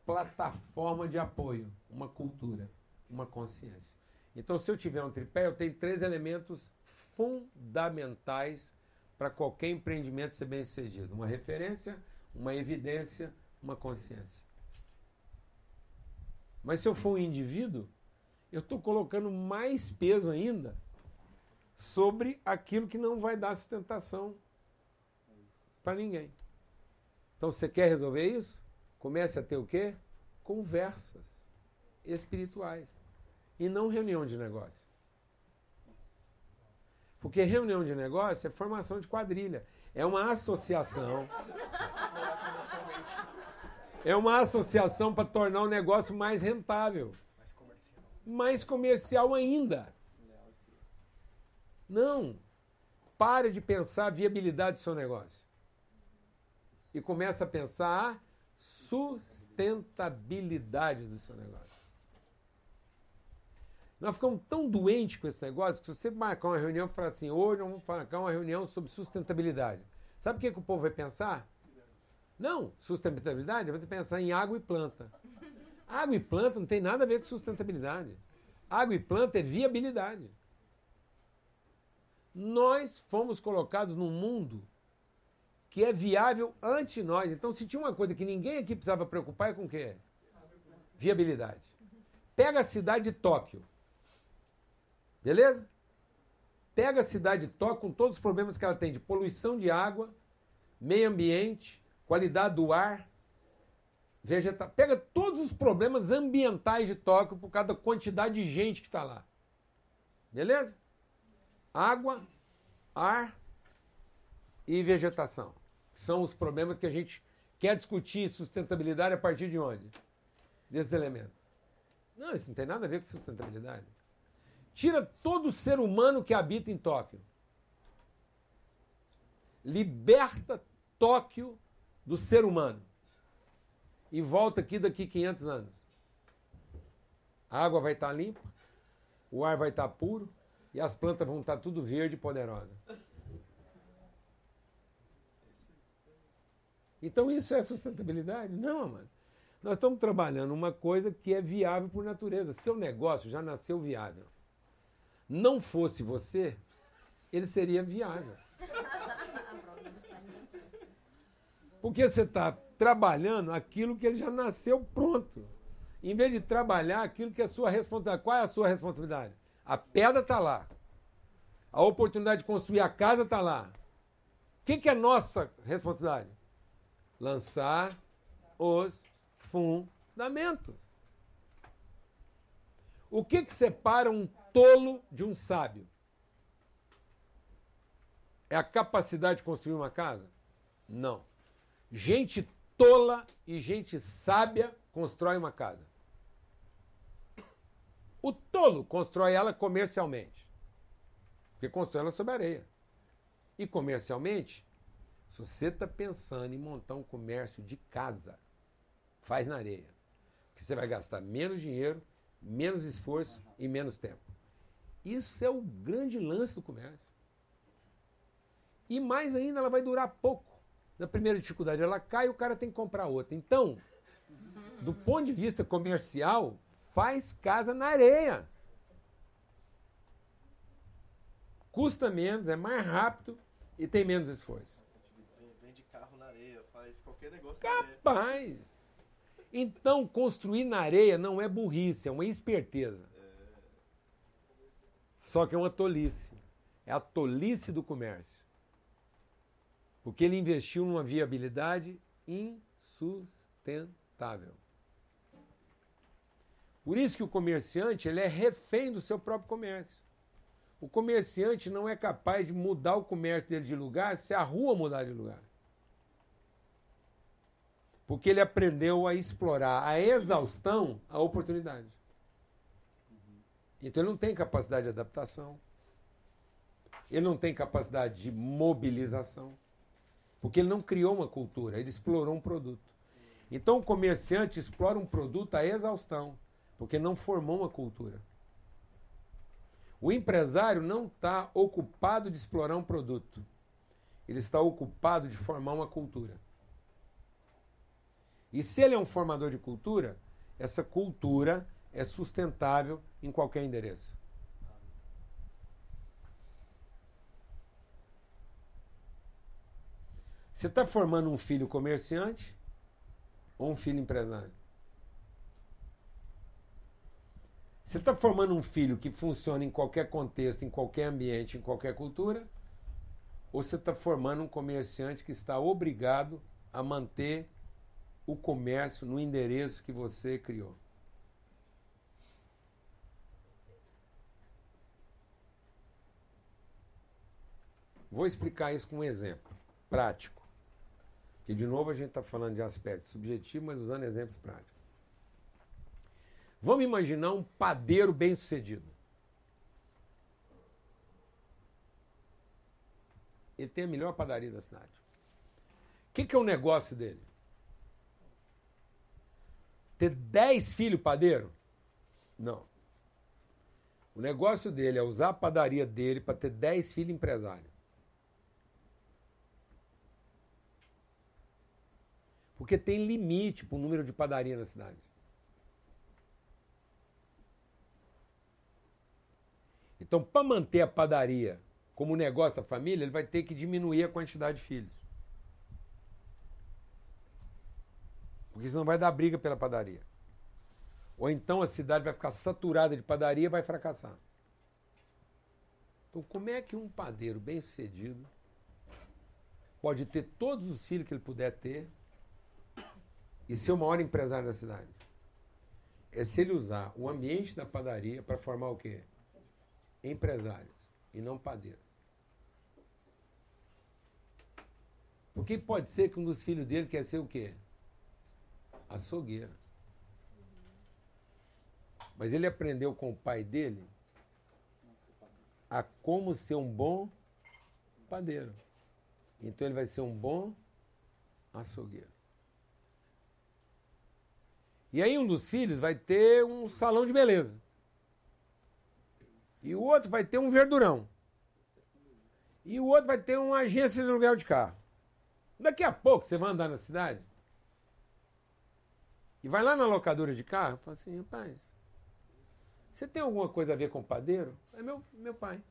plataforma de apoio, uma cultura, uma consciência. Então, se eu tiver um tripé, eu tenho três elementos fundamentais para qualquer empreendimento ser bem sucedido: uma referência, uma evidência, uma consciência. Mas se eu for um indivíduo, eu estou colocando mais peso ainda sobre aquilo que não vai dar sustentação para ninguém. Então você quer resolver isso? Comece a ter o quê? conversas espirituais e não reunião de negócio. Porque reunião de negócio é formação de quadrilha, é uma associação. É uma associação para tornar o negócio mais rentável. Mais comercial. Ainda. Não. Pare de pensar a viabilidade do seu negócio. E comece a pensar a sustentabilidade do seu negócio. Nós ficamos tão doentes com esse negócio que se você marcar uma reunião e falar assim, hoje vamos marcar uma reunião sobre sustentabilidade. Sabe o que, que o povo vai pensar? Não, sustentabilidade vai pensar em água e planta. Água e planta não tem nada a ver com sustentabilidade. Água e planta é viabilidade. Nós fomos colocados num mundo que é viável ante nós. Então, se tinha uma coisa que ninguém aqui precisava preocupar, é com o quê? Viabilidade. Pega a cidade de Tóquio. Beleza? Pega a cidade de Tóquio com todos os problemas que ela tem de poluição de água, meio ambiente, qualidade do ar, vegetação. Pega todos os problemas ambientais de Tóquio por causa da quantidade de gente que está lá. Beleza? Água, ar e vegetação. São os problemas que a gente quer discutir sustentabilidade a partir de onde? Desses elementos. Não, isso não tem nada a ver com sustentabilidade. Tira todo ser humano que habita em Tóquio. Liberta Tóquio do ser humano. E volta aqui daqui 500 anos. A água vai estar limpa, o ar vai estar puro e as plantas vão estar tudo verde e poderosa. Então isso é sustentabilidade? Não, mano. Nós estamos trabalhando uma coisa que é viável por natureza. Seu negócio já nasceu viável. Não fosse você, ele seria viável. [laughs] Porque você está trabalhando aquilo que ele já nasceu pronto. Em vez de trabalhar aquilo que é sua responsabilidade. Qual é a sua responsabilidade? A pedra está lá. A oportunidade de construir a casa está lá. O que, que é nossa responsabilidade? Lançar os fundamentos. O que, que separa um tolo de um sábio? É a capacidade de construir uma casa? Não. Gente tola e gente sábia constrói uma casa. O tolo constrói ela comercialmente. Porque constrói ela sobre areia. E comercialmente, se você está pensando em montar um comércio de casa, faz na areia. Porque você vai gastar menos dinheiro, menos esforço e menos tempo. Isso é o grande lance do comércio. E mais ainda, ela vai durar pouco na primeira dificuldade ela cai e o cara tem que comprar outra. Então, do ponto de vista comercial, faz casa na areia. Custa menos, é mais rápido e tem menos esforço. Vende carro na areia, faz qualquer negócio Capaz! Então, construir na areia não é burrice, é uma esperteza. Só que é uma tolice. É a tolice do comércio. Porque ele investiu numa viabilidade insustentável. Por isso que o comerciante ele é refém do seu próprio comércio. O comerciante não é capaz de mudar o comércio dele de lugar se a rua mudar de lugar. Porque ele aprendeu a explorar a exaustão a oportunidade. Então ele não tem capacidade de adaptação. Ele não tem capacidade de mobilização. Porque ele não criou uma cultura, ele explorou um produto. Então o comerciante explora um produto à exaustão, porque não formou uma cultura. O empresário não está ocupado de explorar um produto, ele está ocupado de formar uma cultura. E se ele é um formador de cultura, essa cultura é sustentável em qualquer endereço. Você está formando um filho comerciante ou um filho empresário? Você está formando um filho que funciona em qualquer contexto, em qualquer ambiente, em qualquer cultura? Ou você está formando um comerciante que está obrigado a manter o comércio no endereço que você criou. Vou explicar isso com um exemplo prático. Que de novo a gente está falando de aspecto subjetivo, mas usando exemplos práticos. Vamos imaginar um padeiro bem sucedido. Ele tem a melhor padaria da cidade. O que, que é o negócio dele? Ter 10 filhos padeiro? Não. O negócio dele é usar a padaria dele para ter 10 filhos empresários. Porque tem limite para o número de padaria na cidade. Então, para manter a padaria como negócio da família, ele vai ter que diminuir a quantidade de filhos. Porque senão vai dar briga pela padaria. Ou então a cidade vai ficar saturada de padaria e vai fracassar. Então, como é que um padeiro bem sucedido pode ter todos os filhos que ele puder ter e ser o maior empresário da cidade? É se ele usar o ambiente da padaria para formar o quê? Empresários e não padeiros. Porque pode ser que um dos filhos dele quer ser o quê? Açougueiro. Mas ele aprendeu com o pai dele a como ser um bom padeiro. Então ele vai ser um bom açougueiro. E aí um dos filhos vai ter um salão de beleza. E o outro vai ter um verdurão. E o outro vai ter uma agência de aluguel de carro. Daqui a pouco você vai andar na cidade e vai lá na locadora de carro e fala assim, rapaz, você tem alguma coisa a ver com o padeiro? É meu, meu pai.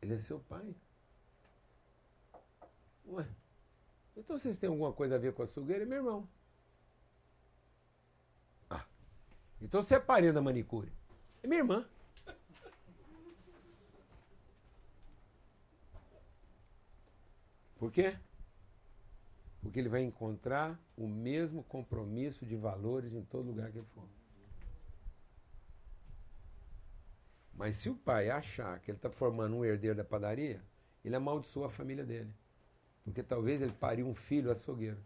Ele é seu pai? Ué, então vocês têm alguma coisa a ver com a açougueira? É meu irmão. Ah, então você é parente da manicure. É minha irmã. Por quê? Porque ele vai encontrar o mesmo compromisso de valores em todo lugar que ele for. Mas se o pai achar que ele está formando um herdeiro da padaria, ele amaldiçoa a família dele. Porque talvez ele pariu um filho açougueiro.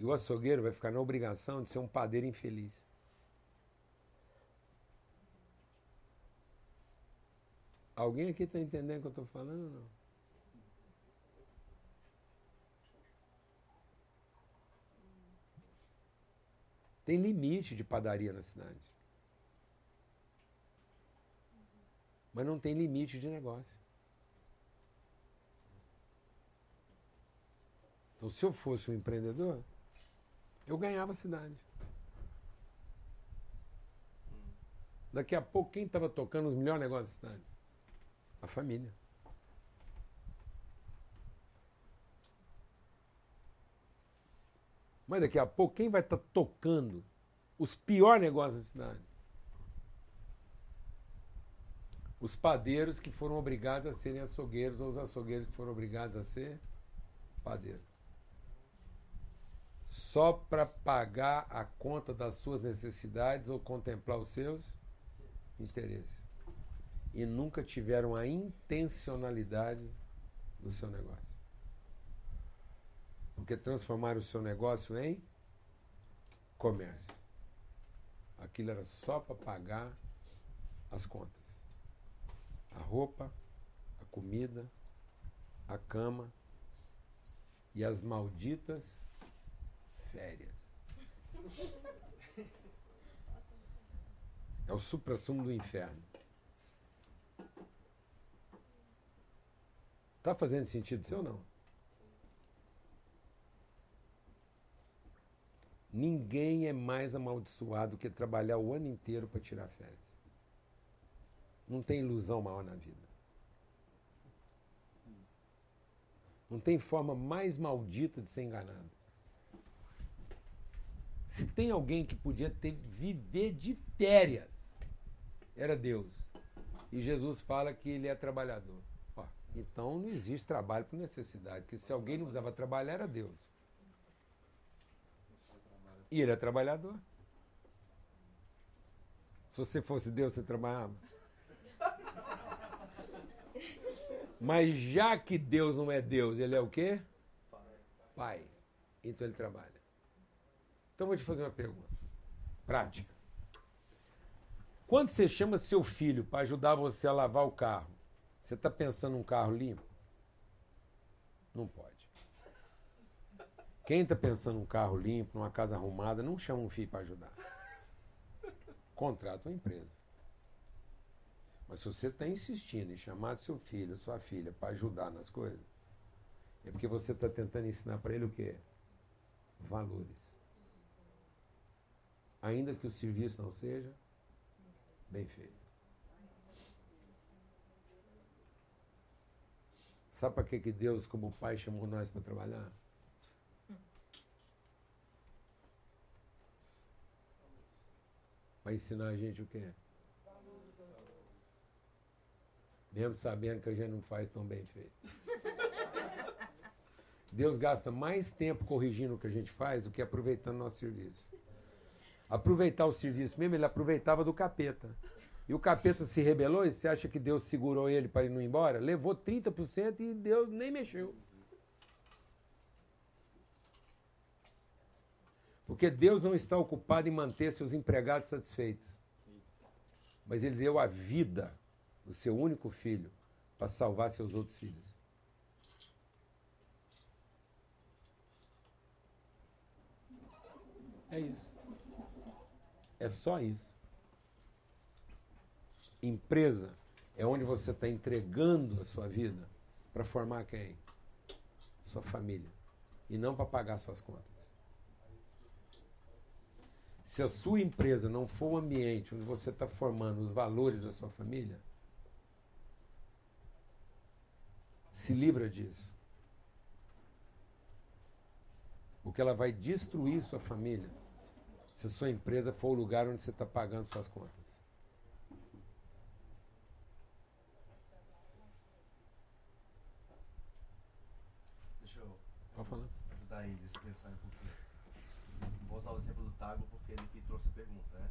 E o açougueiro vai ficar na obrigação de ser um padeiro infeliz. Alguém aqui está entendendo o que eu estou falando ou não? Tem limite de padaria na cidade. Mas não tem limite de negócio. Então, se eu fosse um empreendedor, eu ganhava a cidade. Daqui a pouco, quem estava tocando os melhores negócios da cidade? A família. Mas daqui a pouco, quem vai estar tá tocando os piores negócios da cidade? Os padeiros que foram obrigados a serem açougueiros ou os açougueiros que foram obrigados a ser padeiros. Só para pagar a conta das suas necessidades ou contemplar os seus interesses. E nunca tiveram a intencionalidade do seu negócio. Porque transformaram o seu negócio em comércio. Aquilo era só para pagar as contas. A roupa, a comida, a cama e as malditas férias. É o supra-sumo do inferno. Está fazendo sentido seu ou não? Ninguém é mais amaldiçoado que trabalhar o ano inteiro para tirar férias. Não tem ilusão maior na vida. Não tem forma mais maldita de ser enganado. Se tem alguém que podia ter viver de férias, era Deus. E Jesus fala que ele é trabalhador. Ó, Então não existe trabalho por necessidade, porque se alguém não precisava trabalhar era Deus. E ele é trabalhador. Se você fosse Deus, você trabalhava. Mas já que Deus não é Deus, ele é o quê? Pai. Então ele trabalha. Então vou te fazer uma pergunta. Prática. Quando você chama seu filho para ajudar você a lavar o carro, você está pensando num carro limpo? Não pode. Quem está pensando num carro limpo, numa casa arrumada, não chama um filho para ajudar. Contrata uma empresa. Mas se você está insistindo em chamar seu filho, sua filha, para ajudar nas coisas, é porque você está tentando ensinar para ele o quê? Valores. Ainda que o serviço não seja bem feito. Sabe para que, que Deus, como Pai, chamou nós para trabalhar? Para ensinar a gente o quê? Mesmo sabendo que a gente não faz tão bem feito. Deus gasta mais tempo corrigindo o que a gente faz do que aproveitando nosso serviço. Aproveitar o serviço mesmo, ele aproveitava do capeta. E o capeta se rebelou e você acha que Deus segurou ele para ele não ir embora? Levou 30% e Deus nem mexeu. Porque Deus não está ocupado em manter seus empregados satisfeitos. Mas Ele deu a vida do seu único filho para salvar seus outros filhos. É isso. É só isso. Empresa é onde você está entregando a sua vida para formar quem? Sua família. E não para pagar suas contas. Se a sua empresa não for um ambiente onde você está formando os valores da sua família, se livra disso. Porque ela vai destruir sua família se a sua empresa for o lugar onde você está pagando suas contas. Deixa eu falar. ajudar eles a pensar um pouquinho. Vou usar o exemplo do Tago porque ele que trouxe a pergunta, né?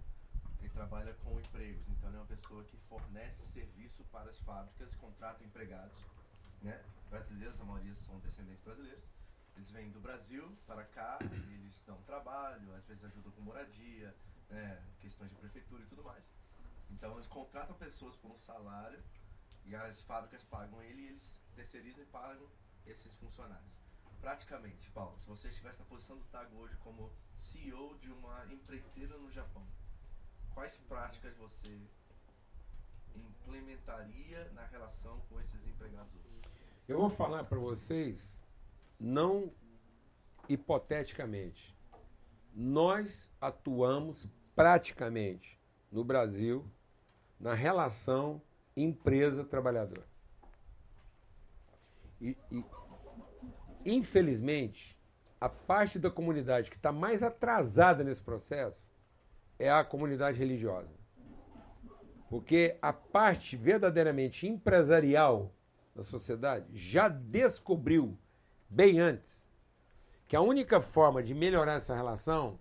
Ele trabalha com empregos, então ele é uma pessoa que fornece serviço para as fábricas, contrata empregados, né? Brasileiros, a maioria são descendentes brasileiros. Eles vêm do Brasil para cá, eles dão trabalho, às vezes ajudam com moradia, né? questões de prefeitura e tudo mais. Então eles contratam pessoas por um salário e as fábricas pagam ele e eles terceirizam e pagam esses funcionários. Praticamente, Paulo, se você estivesse na posição do Tago hoje como CEO de uma empreiteira no Japão, quais práticas você implementaria na relação com esses empregados hoje? Eu vou falar para vocês, não hipoteticamente. Nós atuamos praticamente no Brasil na relação empresa-trabalhador. E, e, infelizmente, a parte da comunidade que está mais atrasada nesse processo é a comunidade religiosa. Porque a parte verdadeiramente empresarial da sociedade já descobriu, bem antes, que a única forma de melhorar essa relação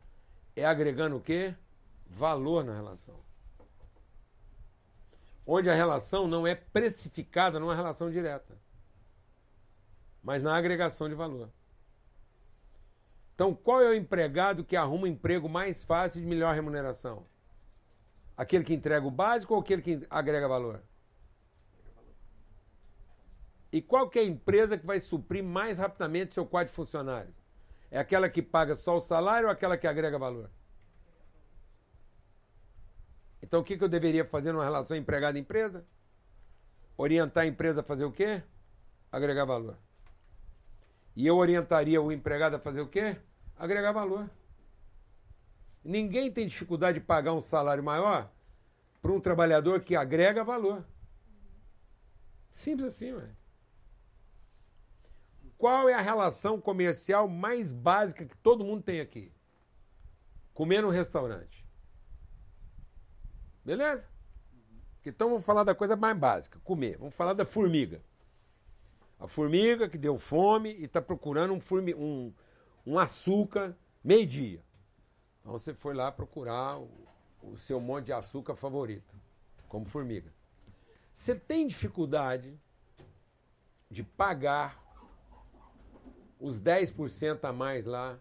é agregando o quê? Valor na relação. Onde a relação não é precificada numa relação direta, mas na agregação de valor. Então, qual é o empregado que arruma um emprego mais fácil e de melhor remuneração? Aquele que entrega o básico ou aquele que agrega valor? E qual que é a empresa que vai suprir mais rapidamente seu quadro de funcionários? É aquela que paga só o salário ou aquela que agrega valor? Então o que, que eu deveria fazer numa relação empregado-empresa? Orientar a empresa a fazer o quê? Agregar valor. E eu orientaria o empregado a fazer o quê? Agregar valor. Ninguém tem dificuldade de pagar um salário maior para um trabalhador que agrega valor. Simples assim, ué. Qual é a relação comercial mais básica que todo mundo tem aqui? Comer num restaurante. Beleza? Então vamos falar da coisa mais básica, comer. Vamos falar da formiga. A formiga que deu fome e está procurando um, formi- um, um açúcar meio-dia. Então você foi lá procurar o, o seu monte de açúcar favorito, como formiga. Você tem dificuldade de pagar os 10% a mais lá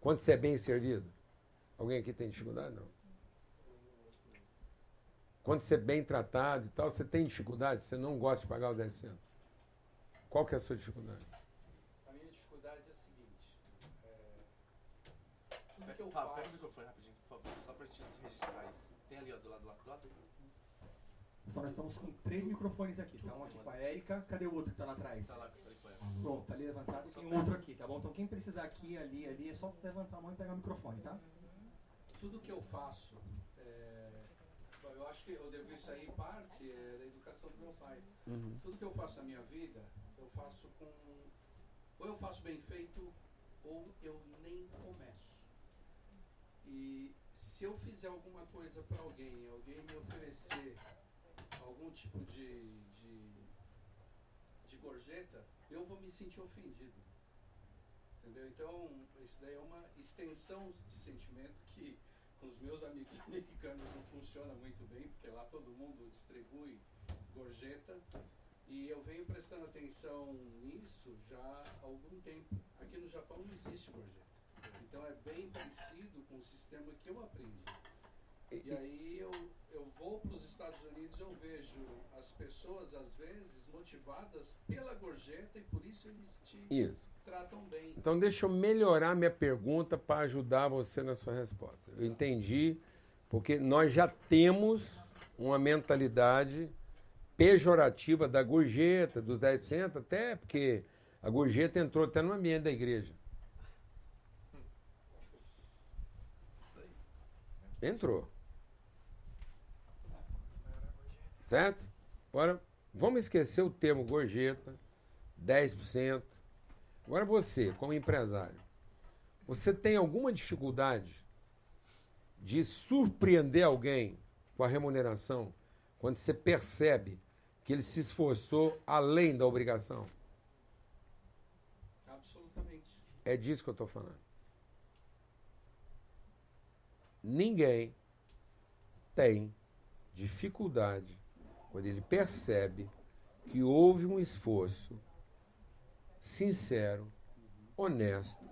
quando você é bem servido? Alguém aqui tem dificuldade? Não. Quando você é bem tratado e tal, você tem dificuldade? Você não gosta de pagar os 10%? Qual que é a sua dificuldade? A minha dificuldade é a seguinte. é, tudo que eu Fábio, pega o faço. microfone rapidinho, por favor, só pra gente registrar isso. Tem ali, ó, do lado do lado. Pessoal, nós estamos com três microfones aqui, tá? Um aqui com a Érica. Cadê o outro que tá lá atrás? Tá lá, ali com ela. Pronto, tá ali levantado e tem outro aqui, tá bom? Então quem precisar aqui, ali, ali, é só levantar a mão e pegar o microfone, tá? tudo que eu faço, é, bom, eu acho que eu devo isso aí parte é, da educação do meu pai. Tudo que eu faço na minha vida, eu faço com. Ou eu faço bem feito, ou eu nem começo. E se eu fizer alguma coisa para alguém, alguém me oferecer algum tipo de, de, de gorjeta, eu vou me sentir ofendido. Entendeu? Então, isso daí é uma extensão de sentimento que com os meus amigos [laughs] americanos não funciona muito bem, porque lá todo mundo distribui gorjeta. E eu venho prestando atenção nisso já há algum tempo. Aqui no Japão não existe gorjeta. Então é bem parecido com o sistema que eu aprendi. E aí eu, eu vou para os Estados Unidos eu vejo as pessoas, às vezes, motivadas pela gorjeta e por isso eles te Isso. tratam bem. Então deixa eu melhorar minha pergunta para ajudar você na sua resposta. Eu entendi, porque nós já temos uma mentalidade pejorativa da gorjeta, dos 10%, até porque a gorjeta entrou até no ambiente da igreja. Entrou. Certo? Agora, vamos esquecer o termo gorjeta, 10%. Agora você, como empresário, você tem alguma dificuldade de surpreender alguém com a remuneração quando você percebe que ele se esforçou além da obrigação? Absolutamente. É disso que eu estou falando. Ninguém tem dificuldade quando ele percebe que houve um esforço sincero, honesto,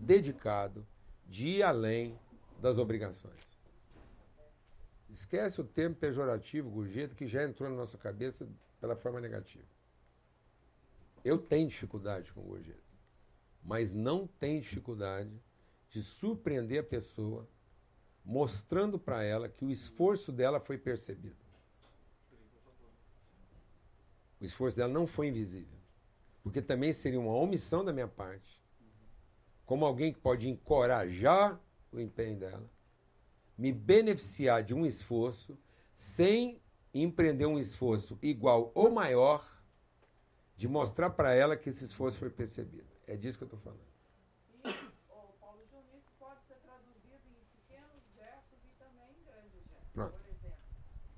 dedicado, de ir além das obrigações. Esquece o termo pejorativo, gorjeta, que já entrou na nossa cabeça pela forma negativa. Eu tenho dificuldade com gorjeta, mas não tenho dificuldade de surpreender a pessoa mostrando para ela que o esforço dela foi percebido. O esforço dela não foi invisível. Porque também seria uma omissão da minha parte, como alguém que pode encorajar o empenho dela, me beneficiar de um esforço sem empreender um esforço igual ou maior, de mostrar para ela que esse esforço foi percebido. É disso que eu estou falando. E, ô, Paulo Júnior, isso pode ser traduzido em pequenos gestos e também em grandes gestos. Pronto. Por exemplo,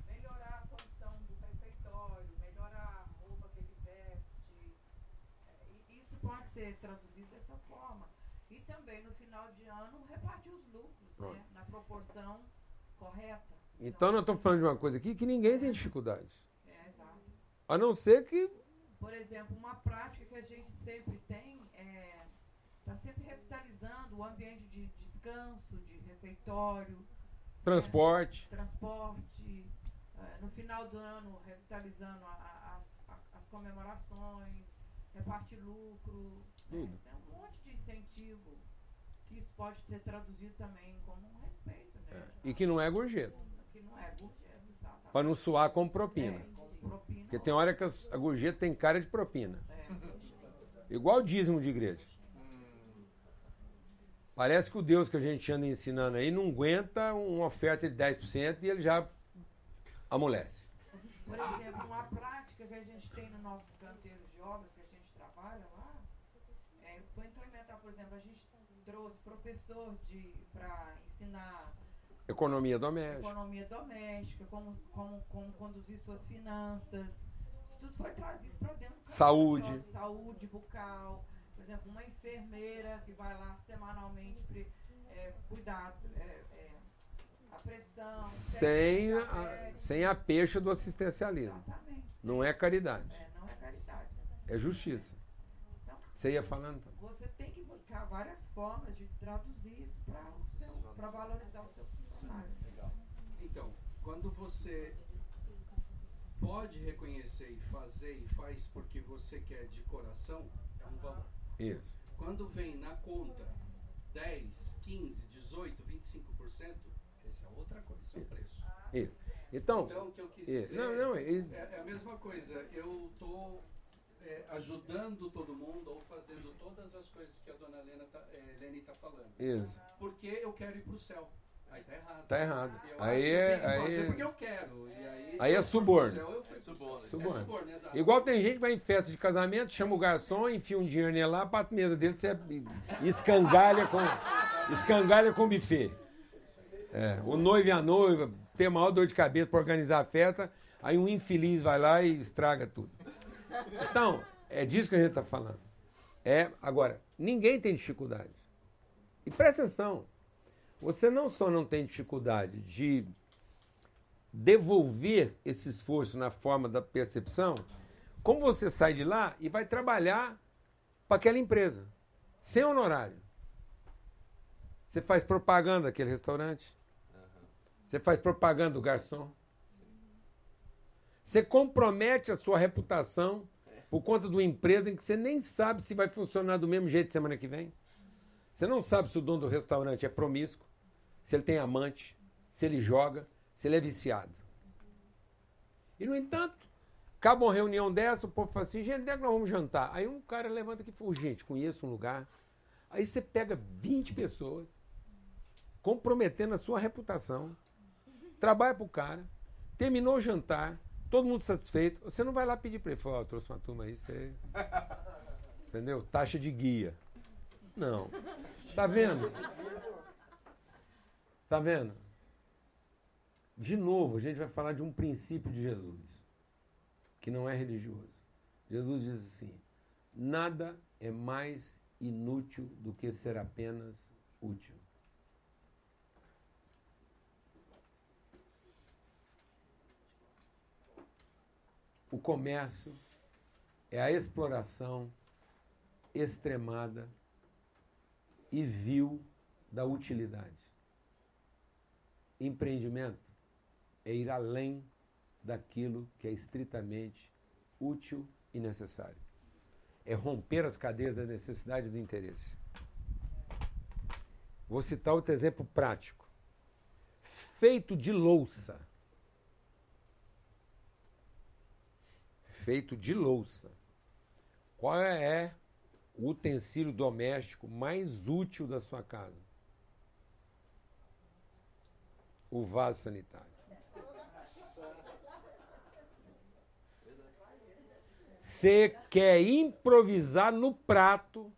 melhorar a condição do refeitório, melhorar a roupa que ele veste. É, e isso pode ser traduzido dessa forma. E também, no final de ano, repartir os lucros, né? Na proporção correta. Então nós estamos falando de uma coisa aqui que ninguém tem dificuldade. É, exato. A não ser que Por exemplo, uma prática que a gente sempre tem é está sempre revitalizando o ambiente de descanso, de refeitório, transporte. transporte, eh, no final do ano revitalizando a- a- as comemorações, repartir lucro. né? Tudo. Tem um monte de incentivo que isso pode ser traduzido também como um respeito, né? E que não é gorjeta. Que não é gorjeta, exatamente. Para não suar como propina. É, como propina. Porque tem hora que a gorjeta tem cara de propina. É, Igual dízimo de igreja. Parece que o Deus que a gente anda ensinando aí não aguenta uma oferta de 10% e ele já amolece. Por exemplo, uma prática que a gente tem no nosso canteiro de obras que a gente trabalha lá, é, foi implementar, por exemplo, a gente trouxe professor para ensinar Economia doméstica. economia doméstica, como, como, como conduzir suas finanças, tudo foi trazido para dentro do Saúde. Saúde bucal. Por exemplo, uma enfermeira que vai lá semanalmente pre- é, cuidar é, é, a pressão. Sem a, diabetes. sem a pecha do assistencialismo. Exatamente. Não é caridade, É, não é caridade. é justiça. Então, Você ia falando? você tem que buscar várias formas de traduzir isso para valorizar o seu funcionário. Legal. Então, quando você pode reconhecer e fazer e faz porque você quer de coração, é um valor. Isso. Quando vem na conta 10, 15, 18, 25%, essa é outra coisa, isso é o preço. Isso. Então, Então, o que eu quis isso. dizer não, não, é, é a mesma coisa. Eu estou ajudando todo mundo ou fazendo todas as coisas que a dona Helena tá, é, está falando. isso. Porque eu quero ir para o céu. Aí tá errado. Tá errado. Eu Aí acho que eu é- que fazer aí- porque eu quero. E aí, Aí é suborno. céu, É suborno, suborno. É suborno, exato. Igual tem gente que vai em festa de casamento, chama o garçom, enfia um dinheiro nele lá, bate a mesa dele, você escangalha com, escangalha com buffet. É, o noivo e a noiva tem a maior dor de cabeça para organizar a festa, aí um infeliz vai lá e estraga tudo. Então, é disso que a gente está falando. É, agora, ninguém tem dificuldade. E presta atenção, você não só não tem dificuldade de devolver esse esforço na forma da percepção, como você sai de lá e vai trabalhar para aquela empresa, sem honorário. Você faz propaganda daquele restaurante, você faz propaganda do garçom, você compromete a sua reputação por conta de uma empresa em que você nem sabe se vai funcionar do mesmo jeito semana que vem. Você não sabe se o dono do restaurante é promíscuo, se ele tem amante, se ele joga, se ele é viciado. E, no entanto, acaba uma reunião dessa, o povo fala assim, gente, onde é que nós vamos jantar? Aí um cara levanta aqui e fala, gente, conheço um lugar. Aí você pega 20 pessoas, comprometendo a sua reputação, trabalha pro cara, terminou o jantar, todo mundo satisfeito, você não vai lá pedir para ele, falar, eu trouxe uma turma aí, você... [laughs] Entendeu? Taxa de guia. Não. Tá vendo? Tá vendo? De novo, a gente vai falar de um princípio de Jesus, que não é religioso. Jesus diz assim: nada é mais inútil do que ser apenas útil. O comércio é a exploração extremada e vil da utilidade. Empreendimento é ir além daquilo que é estritamente útil e necessário. É romper as cadeias da necessidade e do interesse. Vou citar outro exemplo prático. Feito de louça. Feito de louça. Qual é o utensílio doméstico mais útil da sua casa? O vaso sanitário. Você quer improvisar no prato,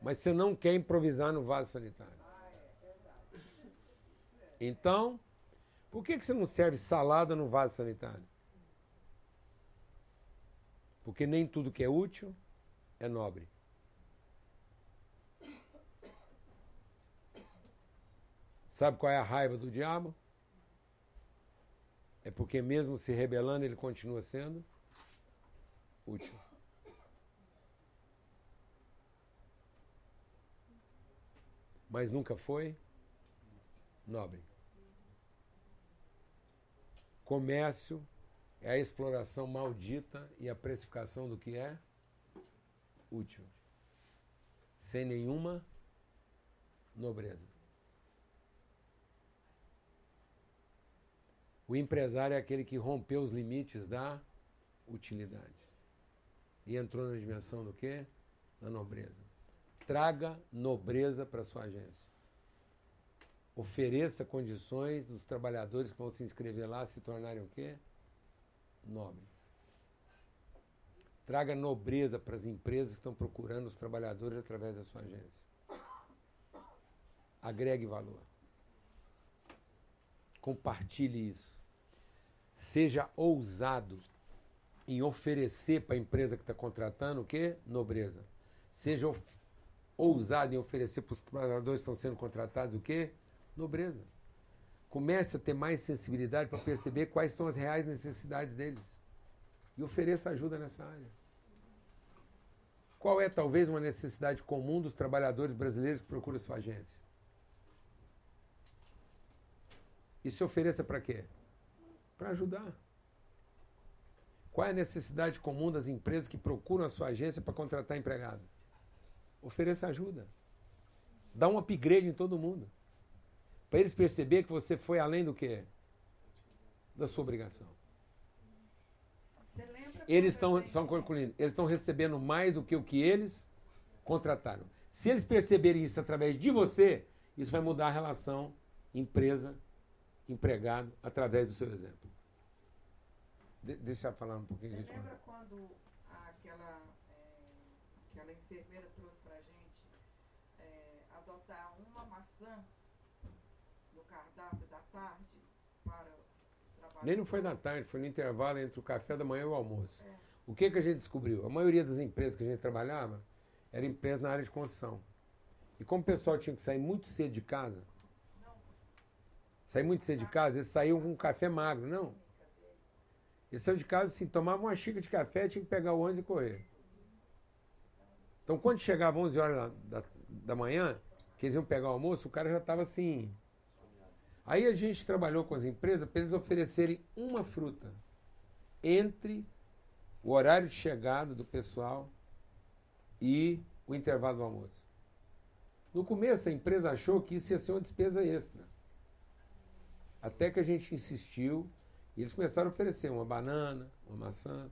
mas você não quer improvisar no vaso sanitário. Então, por que que você não serve salada no vaso sanitário? Porque nem tudo que é útil é nobre. Sabe qual é a raiva do diabo? É porque mesmo se rebelando, ele continua sendo útil. Mas nunca foi nobre. Comércio é a exploração maldita e a precificação do que é útil, sem nenhuma nobreza. O empresário é aquele que rompeu os limites da utilidade e entrou na dimensão do quê? Da nobreza. Traga nobreza para sua agência. Ofereça condições dos trabalhadores que vão se inscrever lá se tornarem o quê? Nobre. Traga nobreza para as empresas que estão procurando os trabalhadores através da sua agência. Agregue valor. Compartilhe isso. Seja ousado em oferecer para a empresa que está contratando o quê? Nobreza. Seja ousado em oferecer para os trabalhadores que estão sendo contratados o quê? Nobreza. Comece a ter mais sensibilidade para perceber quais são as reais necessidades deles. E ofereça ajuda nessa área. Qual é talvez uma necessidade comum dos trabalhadores brasileiros que procuram sua agência? E se ofereça para quê? Para ajudar. Qual é a necessidade comum das empresas que procuram a sua agência para contratar empregado? Ofereça ajuda. Dá um upgrade em todo mundo. Para eles perceber que você foi além do que? Da sua obrigação. Eles estão, só concluindo, eles estão recebendo mais do que o que eles contrataram. Se eles perceberem isso através de você, isso vai mudar a relação empresa-empregado através do seu exemplo. De- deixa eu falar um pouquinho, Você lembra quando aquela, é, aquela enfermeira trouxe pra gente é, adotar uma maçã no cardápio da tarde para o trabalho? Nem não foi da tarde, foi no intervalo entre o café da manhã e o almoço. O que, que a gente descobriu? A maioria das empresas que a gente trabalhava era empresa na área de construção. E como o pessoal tinha que sair muito cedo de casa, sair muito cedo de casa, eles saíam com um café magro, não. Eles saíam de casa assim, tomavam uma xícara de café, tinha que pegar o ônibus e correr. Então quando chegava 11 horas da, da, da manhã, que eles iam pegar o almoço, o cara já estava assim, Aí a gente trabalhou com as empresas para eles oferecerem uma fruta entre o horário de chegada do pessoal e o intervalo do almoço. No começo a empresa achou que isso ia ser uma despesa extra. Até que a gente insistiu e eles começaram a oferecer uma banana, uma maçã.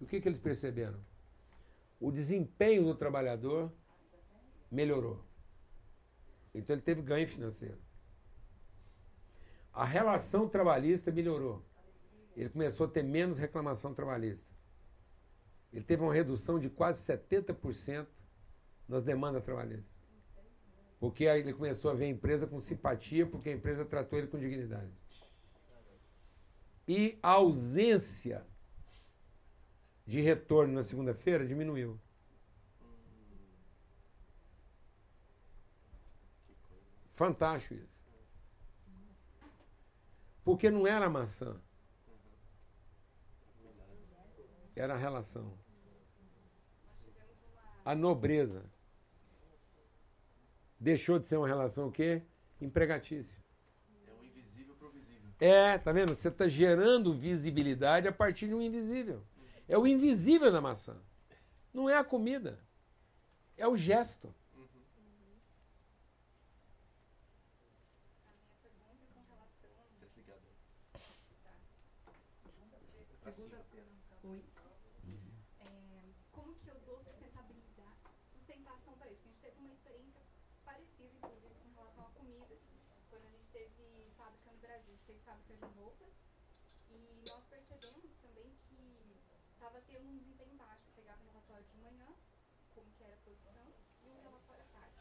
E o que, que eles perceberam? O desempenho do trabalhador melhorou. Então ele teve ganho financeiro. A relação trabalhista melhorou. Ele começou a ter menos reclamação trabalhista. Ele teve uma redução de quase 70% nas demandas trabalhistas. Porque aí ele começou a ver a empresa com simpatia, porque a empresa tratou ele com dignidade. E a ausência de retorno na segunda-feira diminuiu. Fantástico isso. Porque não era a maçã. Era a relação. A nobreza. Deixou de ser uma relação o quê? Empregatícia. É o invisível pro visível. É, tá vendo? Você está gerando visibilidade a partir de um invisível. É o invisível da maçã. Não é a comida. É o gesto. A minha pergunta é com relação Desligado. Tá. Segunda-feira. Oi. É, como que eu dou sustentabilidade, sustentação para isso? Porque a gente teve uma experiência parecida, inclusive, com relação à comida, quando a gente teve fábrica no Brasil, a gente teve fábrica de roupas, e nós percebemos também que estava tendo um desempenho baixo. Eu pegava o relatório de manhã, como que era a produção, e o relatório à tarde.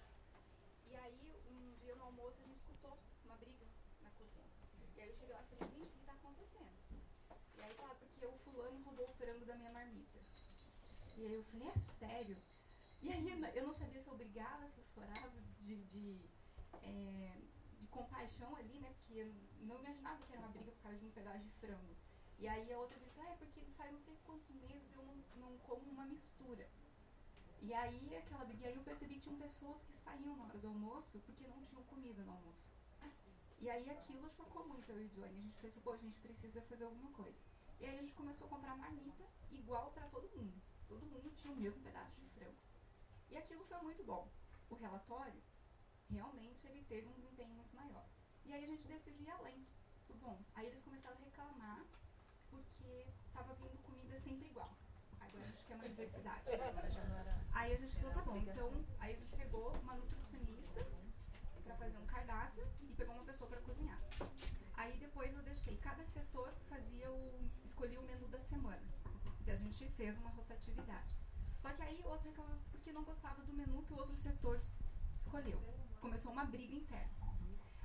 E aí, um dia no almoço, a gente escutou uma briga na cozinha. E aí eu cheguei lá e falei, gente, o que está acontecendo? E aí fala, porque o fulano roubou o frango da minha marmita. E aí eu falei, é sério? E aí eu não- eu não sabia se eu brigava, se eu chorava de, de, é, de compaixão ali, né? Porque eu não imaginava que era uma briga por causa de um pedaço de frango. E aí a outra gritou, ah, é porque faz não sei quantos meses eu não, não como uma mistura. E aí aquela e aí eu percebi que tinham pessoas que saíam na hora do almoço porque não tinham comida no almoço. E aí aquilo chocou muito eu e Johnny. A gente pensou, pô, a gente precisa fazer alguma coisa. E aí a gente começou a comprar marmita igual para todo mundo. Todo mundo tinha o mesmo pedaço de frango. E aquilo foi muito bom. O relatório, realmente, ele teve um desempenho muito maior. E aí a gente decidiu ir além. Bom, aí eles começaram a reclamar porque estava vindo comida sempre igual. A gente quer uma diversidade. Aí a gente falou, tá bom, então aí a gente pegou uma nutricionista para fazer um cardápio e pegou uma pessoa para cozinhar. Aí depois eu deixei, cada setor fazia o. escolhia o menu da semana. E a gente fez uma rotatividade. Só que aí outro reclamava porque não gostava do menu que o outro setor es- escolheu. Começou uma briga interna.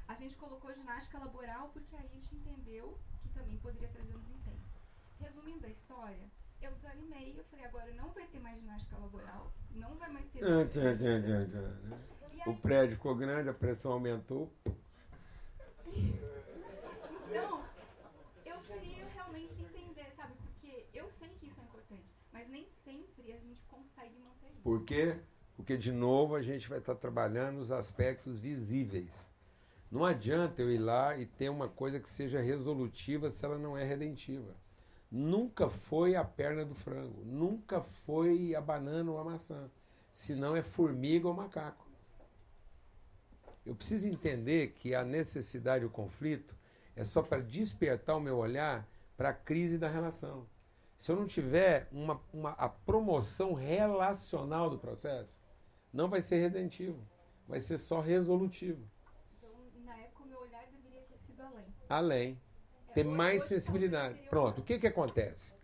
A gente colocou ginástica laboral porque aí a gente entendeu que também poderia trazer um desempenho. Resumindo a história, eu desanimei, eu falei, agora não vai ter mais ginástica laboral, não vai mais ter. Tchan, tchan, tchan. E O aí, prédio ficou grande, a pressão aumentou. então, eu queria realmente entender, sabe? Porque eu sei que isso é importante, mas nem sempre a gente consegue manter isso. Por quê? Porque, de novo, a gente vai estar trabalhando os aspectos visíveis. Não adianta eu ir lá e ter uma coisa que seja resolutiva se ela não é redentiva. Nunca foi a perna do frango, nunca foi a banana ou a maçã. Senão é formiga ou macaco. Eu preciso entender que a necessidade e o conflito é só para despertar o meu olhar para a crise da relação. Se eu não tiver uma, uma, a promoção relacional do processo, não vai ser redentivo, vai ser só resolutivo. Então, na época, o meu olhar deveria ter sido além. Além, ter mais sensibilidade. Pronto, o o que, que acontece?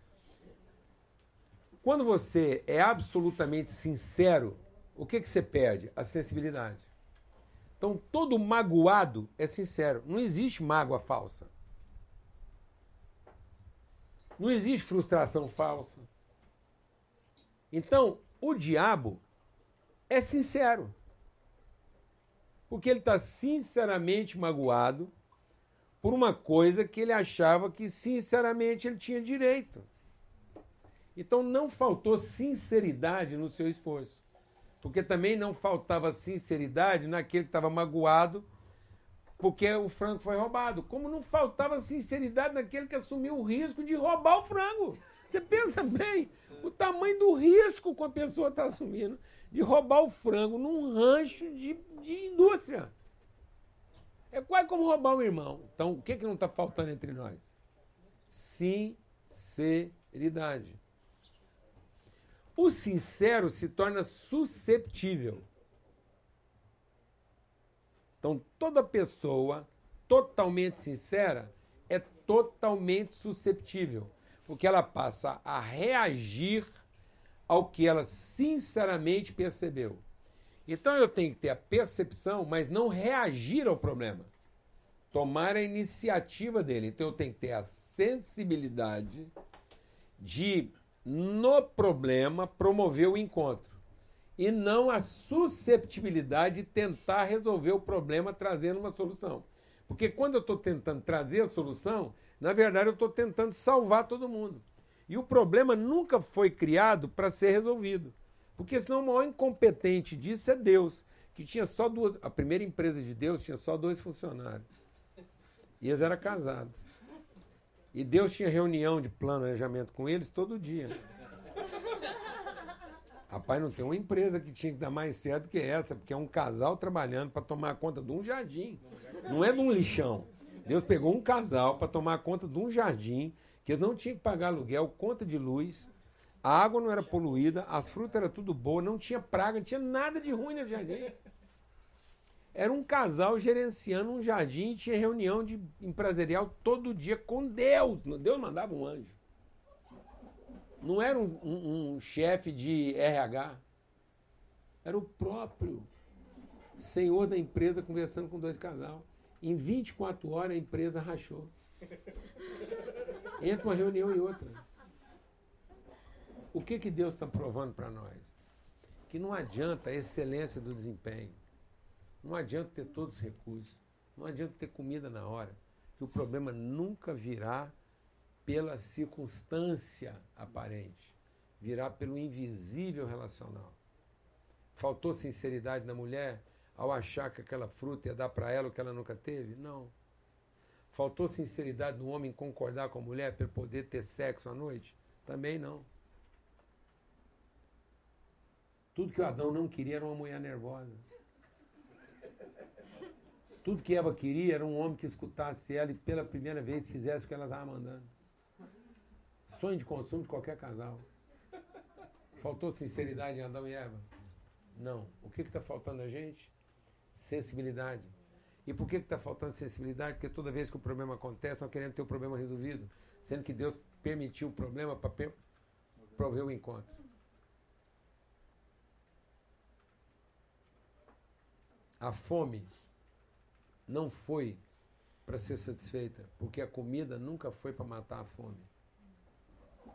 Quando você é absolutamente sincero, o que, que você perde? A sensibilidade. Então, todo magoado é sincero. Não existe mágoa falsa. Não existe frustração falsa. Então, o diabo é sincero. Porque ele está sinceramente magoado por uma coisa que ele achava que sinceramente ele tinha direito. Então não faltou sinceridade no seu esforço. Porque também não faltava sinceridade naquele que estava magoado porque o frango foi roubado. Como não faltava sinceridade naquele que assumiu o risco de roubar o frango. Você pensa bem o tamanho do risco que a pessoa está assumindo de roubar o frango num rancho de, de indústria. É quase como roubar um irmão. Então, o que, que não está faltando entre nós? Sinceridade. O sincero se torna susceptível. Então, toda pessoa totalmente sincera é totalmente susceptível, porque ela passa a reagir ao que ela sinceramente percebeu. Então eu tenho que ter a percepção, mas não reagir ao problema. Tomar a iniciativa dele. Então eu tenho que ter a sensibilidade de, no problema, promover o encontro. E não a susceptibilidade de tentar resolver o problema trazendo uma solução. Porque quando eu estou tentando trazer a solução, na verdade eu estou tentando salvar todo mundo. E o problema nunca foi criado para ser resolvido. Porque senão o maior incompetente disso é Deus, que tinha só duas. A primeira empresa de Deus tinha só dois funcionários. E eles eram casados. E Deus tinha reunião de planejamento com eles todo dia. Rapaz, não tem uma empresa que tinha que dar mais certo que essa, porque é um casal trabalhando para tomar conta de um jardim. Não é de um lixão. Deus pegou um casal para tomar conta de um jardim, que eles não tinham que pagar aluguel, conta de luz, a água não era poluída, as frutas eram tudo boa, não tinha praga, não tinha nada de ruim no jardim. Era um casal gerenciando um jardim e tinha reunião de empresarial todo dia com Deus. Deus mandava um anjo. Não era um, um, um chefe de RH. Era o próprio senhor da empresa conversando com dois casal. Em 24 horas a empresa rachou. Entre uma reunião e outra. O que, que Deus está provando para nós? Que não adianta a excelência do desempenho. Não adianta ter todos os recursos. Não adianta ter comida na hora. Que o problema nunca virá pela circunstância aparente. Virá pelo invisível relacional. Faltou sinceridade na mulher ao achar que aquela fruta ia dar para ela o que ela nunca teve? Não. Faltou sinceridade no homem concordar com a mulher para poder ter sexo à noite? Também não. Tudo que o Adão não queria era uma mulher nervosa. Tudo que Eva queria era um homem que escutasse ela e pela primeira vez fizesse o que ela estava mandando. Sonho de consumo de qualquer casal. Faltou sinceridade em Adão e Eva? Não. O que está faltando a gente? Sensibilidade. E por que está faltando sensibilidade? Porque toda vez que o problema acontece, nós queremos ter o problema resolvido. Sendo que Deus permitiu o problema para prover o encontro. A fome não foi para ser satisfeita, porque a comida nunca foi para matar a fome.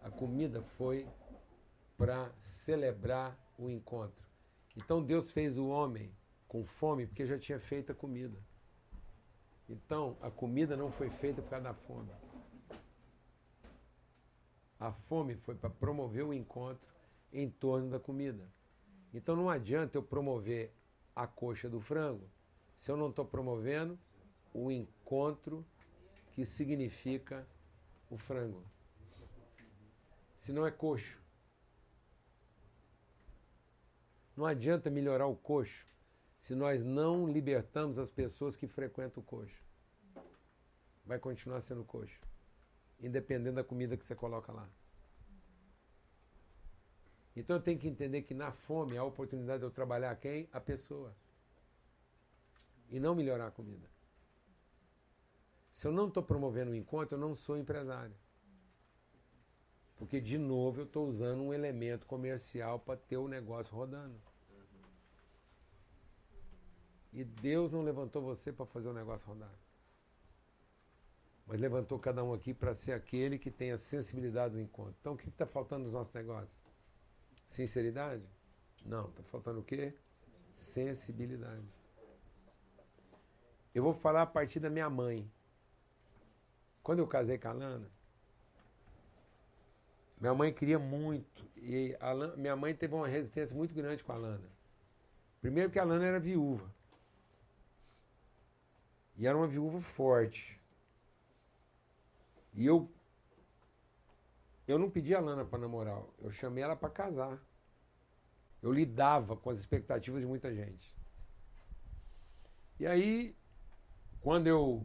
A comida foi para celebrar o encontro. Então Deus fez o homem com fome porque já tinha feito a comida. Então a comida não foi feita por causa da fome. A fome foi para promover o encontro em torno da comida. Então não adianta eu promover a coxa do frango se eu não estou promovendo o encontro que significa o frango. Se não é coxo. Não adianta melhorar o coxo se nós não libertamos as pessoas que frequentam o coxo. Vai continuar sendo coxo, independente da comida que você coloca lá. Então eu tenho que entender que na fome a oportunidade de eu trabalhar quem? A pessoa. E não melhorar a comida. Se eu não estou promovendo o um encontro, eu não sou empresário. Porque, de novo, eu estou usando um elemento comercial para ter o negócio rodando. E Deus não levantou você para fazer o negócio rodar. Mas levantou cada um aqui para ser aquele que tem a sensibilidade do encontro. Então, o que está faltando nos nossos negócios? Sinceridade? Não. Está faltando o quê? Sensibilidade. Eu vou falar a partir da minha mãe. Quando eu casei com a Lana, minha mãe queria muito. E Lana, minha mãe teve uma resistência muito grande com a Lana. Primeiro que a Lana era viúva. E era uma viúva forte. E eu eu não pedi a Lana para namorar, eu chamei ela para casar. Eu lidava com as expectativas de muita gente. E aí, quando eu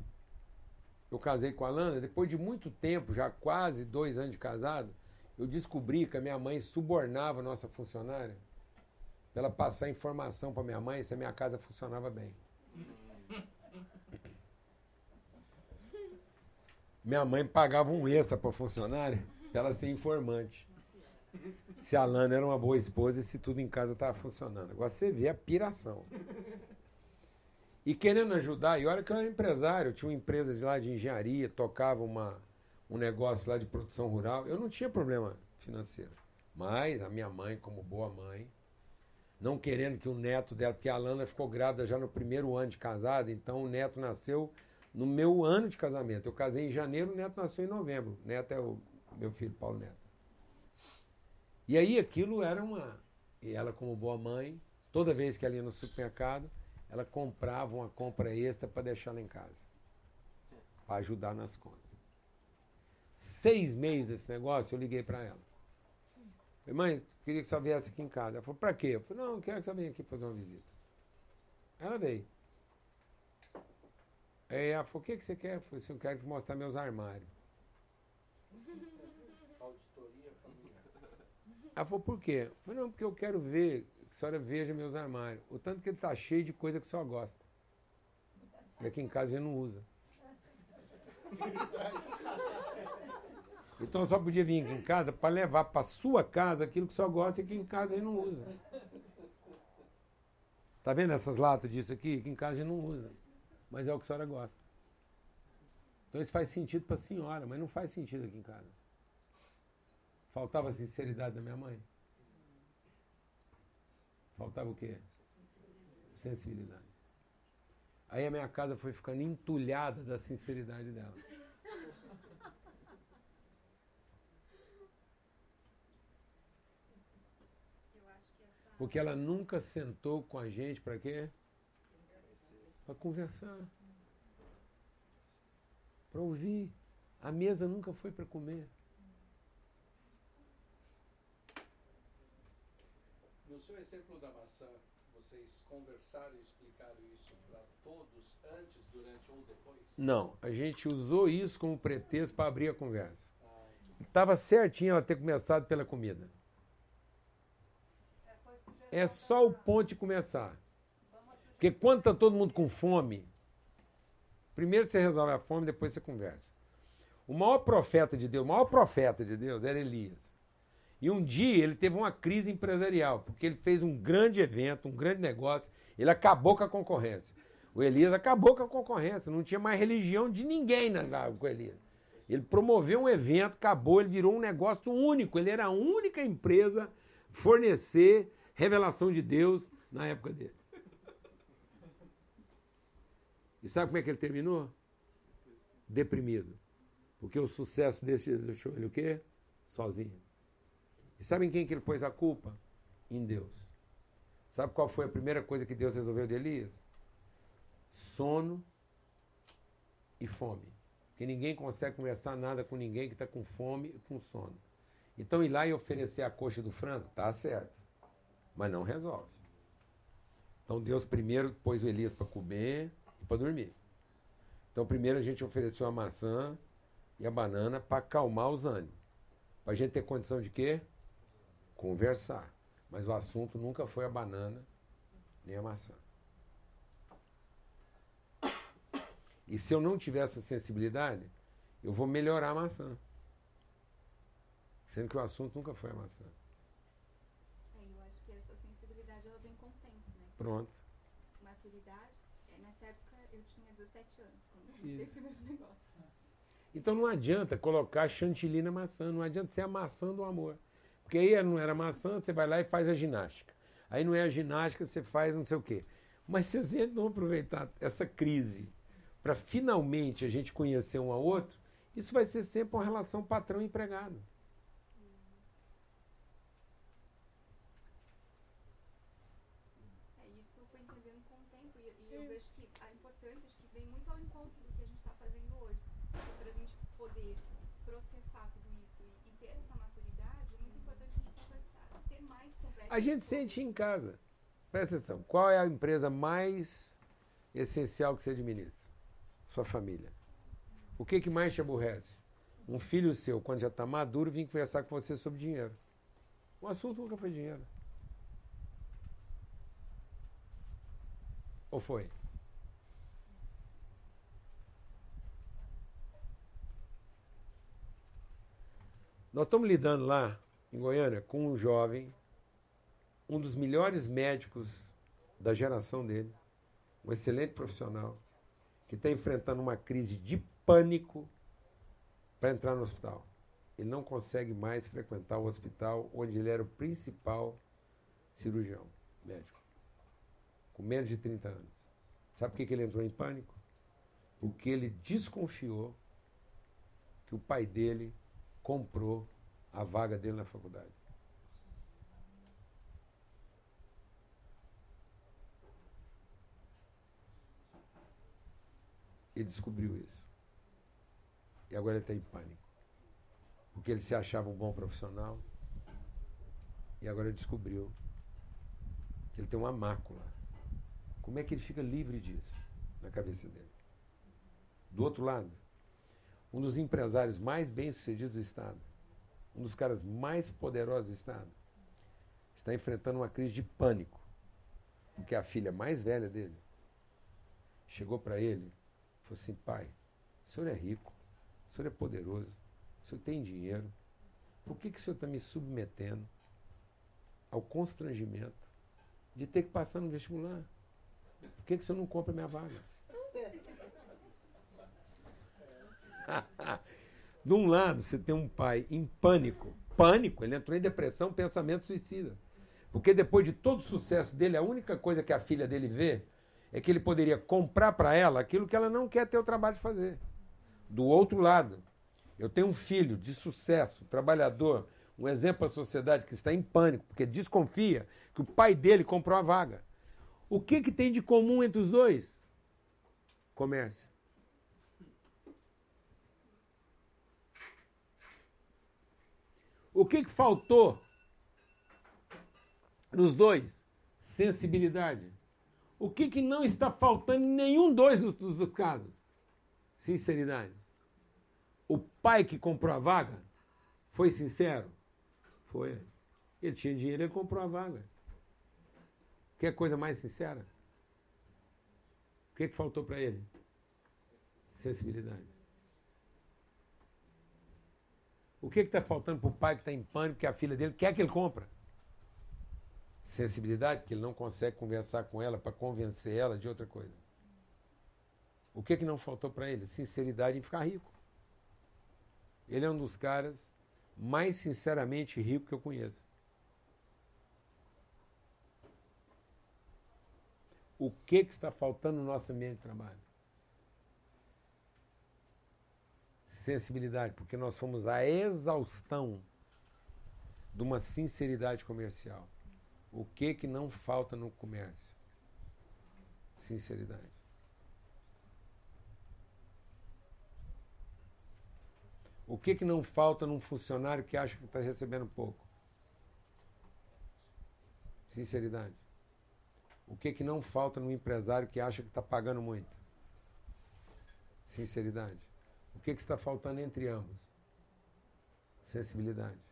eu casei com a Lana, depois de muito tempo, já quase dois anos de casado, eu descobri que a minha mãe subornava a nossa funcionária para ela passar informação para minha mãe se a minha casa funcionava bem. Minha mãe pagava um extra para funcionária ela ser informante. Se a Lana era uma boa esposa e se tudo em casa estava funcionando. Agora você vê a piração. E querendo ajudar, e olha que eu era empresário, eu tinha uma empresa de lá de engenharia, tocava uma, um negócio lá de produção rural, eu não tinha problema financeiro. Mas a minha mãe, como boa mãe, não querendo que o neto dela, porque a Lana ficou grávida já no primeiro ano de casada, então o neto nasceu no meu ano de casamento. Eu casei em janeiro, o neto nasceu em novembro. O neto é o meu filho, Paulo Neto. E aí aquilo era uma. E ela, como boa mãe, toda vez que ela ia no supermercado, ela comprava uma compra extra para deixar lá em casa. Para ajudar nas contas. Seis meses desse negócio, eu liguei para ela. Falei, mãe, queria que você viesse aqui em casa. Ela falou, para quê? Eu falei, não, eu quero que você venha aqui fazer uma visita. Ela veio. Aí ela falou, o que, que você quer? Eu falei eu quero mostrar meus armários. Ela falou, por quê? Eu falei, não, porque eu quero ver, que a senhora veja meus armários. O tanto que ele está cheio de coisa que a senhora gosta. E aqui em casa a gente não usa. [laughs] Então só podia vir aqui em casa para levar para sua casa aquilo que só gosta e que em casa a gente não usa. Tá vendo essas latas disso aqui? Que em casa a gente não usa. Mas é o que a senhora gosta. Então isso faz sentido para a senhora, mas não faz sentido aqui em casa. Faltava sinceridade da minha mãe? Faltava o quê? Sensibilidade. Aí a minha casa foi ficando entulhada da sinceridade dela. Porque ela nunca sentou com a gente para quê? Para conversar. Para ouvir. A mesa nunca foi para comer. No seu exemplo da maçã, vocês conversaram e explicaram isso para todos antes, durante ou depois? Não, a gente usou isso como pretexto para abrir a conversa. Estava certinho ela ter começado pela comida. É só o ponto de começar. Porque quando está todo mundo com fome, primeiro você resolve a fome, depois você conversa. O maior profeta de Deus, o maior profeta de Deus era Elias. E um dia ele teve uma crise empresarial, porque ele fez um grande evento, um grande negócio, ele acabou com a concorrência. O Elias acabou com a concorrência, não tinha mais religião de ninguém na, com Elias. Ele promoveu um evento, acabou, ele virou um negócio único. Ele era a única empresa fornecer revelação de Deus na época dele. E sabe como é que ele terminou? Deprimido. Porque o sucesso desse deixou ele o quê? Sozinho. E sabe em quem que ele pôs a culpa? Em Deus. Sabe qual foi a primeira coisa que Deus resolveu de Elias? Sono e fome. Que ninguém consegue conversar nada com ninguém que está com fome e com sono. Então ir lá e oferecer a coxa do frango, tá certo. Mas não resolve. Então Deus primeiro pôs o Elias para comer e para dormir. Então primeiro a gente ofereceu a maçã e a banana para acalmar os ânimos. Para a gente ter condição de quê? Conversar. Mas o assunto nunca foi a banana nem a maçã. E se eu não tiver essa sensibilidade, eu vou melhorar a maçã. Sendo que o assunto nunca foi a maçã. É, eu acho que essa sensibilidade ela vem com o tempo, né? Pronto. Maturidade. É, nessa época eu tinha 17 anos quando eu comecei esse meu negócio. Então não adianta colocar chantilly na maçã, não adianta ser a maçã do amor. Porque aí não era maçã, você vai lá e faz a ginástica. Aí não é a ginástica, você faz não sei o quê. Mas se a gente não aproveitar essa crise para finalmente a gente conhecer um ao outro, isso vai ser sempre uma relação patrão-empregado. É, isso foi entendendo com o tempo e, e eu vejo que a importância acho que vem muito ao encontro do que a gente está fazendo hoje. Para a gente poder processar tudo isso e, e ter essa maturidade, é muito importante a gente conversar, ter mais conversas. A gente sente em casa. Presta atenção. Qual é a empresa mais essencial que você administra? Sua família. O que, que mais te aborrece? Um filho seu, quando já está maduro, vir conversar com você sobre dinheiro. O assunto nunca foi dinheiro. Ou foi? Nós estamos lidando lá, em Goiânia, com um jovem, um dos melhores médicos da geração dele, um excelente profissional, que está enfrentando uma crise de pânico para entrar no hospital. Ele não consegue mais frequentar o hospital onde ele era o principal cirurgião médico, com menos de 30 anos. Sabe por que ele entrou em pânico? Porque ele desconfiou que o pai dele comprou a vaga dele na faculdade. Ele descobriu isso. E agora ele está em pânico. Porque ele se achava um bom profissional. E agora ele descobriu que ele tem uma mácula. Como é que ele fica livre disso na cabeça dele? Do outro lado, um dos empresários mais bem-sucedidos do Estado, um dos caras mais poderosos do Estado, está enfrentando uma crise de pânico. Porque a filha mais velha dele chegou para ele falou assim: pai, o senhor é rico, o senhor é poderoso, o senhor tem dinheiro, por que, que o senhor está me submetendo ao constrangimento de ter que passar no vestibular? Por que, que o senhor não compra minha vaga? [laughs] De um lado, você tem um pai em pânico. Pânico, ele entrou em depressão, pensamento suicida. Porque depois de todo o sucesso dele, a única coisa que a filha dele vê é que ele poderia comprar para ela aquilo que ela não quer ter o trabalho de fazer. Do outro lado, eu tenho um filho de sucesso, trabalhador, um exemplo para a sociedade que está em pânico, porque desconfia que o pai dele comprou a vaga. O que, que tem de comum entre os dois? Comércio. O que, que faltou nos dois? Sensibilidade. O que, que não está faltando em nenhum dois dos, dos- dos casos? Sinceridade. O pai que comprou a vaga foi sincero? Foi. Ele tinha dinheiro, ele comprou a vaga. Quer coisa mais sincera? O que, que faltou para ele? Sensibilidade. O que está faltando para o pai que está em pânico, que a filha dele quer que ele compra? Sensibilidade, que ele não consegue conversar com ela para convencer ela de outra coisa. O que, que não faltou para ele? Sinceridade em ficar rico. Ele é um dos caras mais sinceramente ricos que eu conheço. O que, que está faltando no nosso ambiente de trabalho? Sensibilidade, porque nós somos a exaustão de uma sinceridade comercial. O que que não falta no comércio? Sinceridade. O que que não falta num funcionário que acha que está recebendo pouco? Sinceridade. O que que não falta num empresário que acha que está pagando muito? Sinceridade. O que que está faltando entre ambos? Sensibilidade.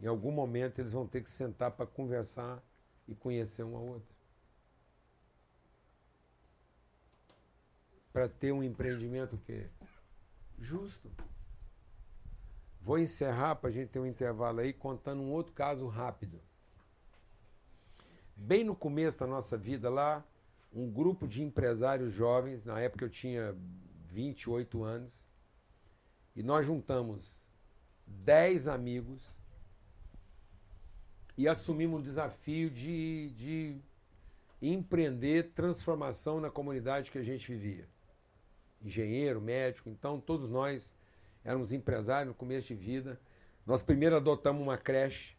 Em algum momento eles vão ter que sentar para conversar e conhecer um ao outro. Para ter um empreendimento o quê? Justo. Vou encerrar para a gente ter um intervalo aí contando um outro caso rápido. Bem no começo da nossa vida lá, um grupo de empresários jovens, na época eu tinha 28 anos, e nós juntamos 10 amigos e assumimos o desafio de, de empreender transformação na comunidade que a gente vivia. Engenheiro, médico, então todos nós éramos empresários no começo de vida. Nós primeiro adotamos uma creche,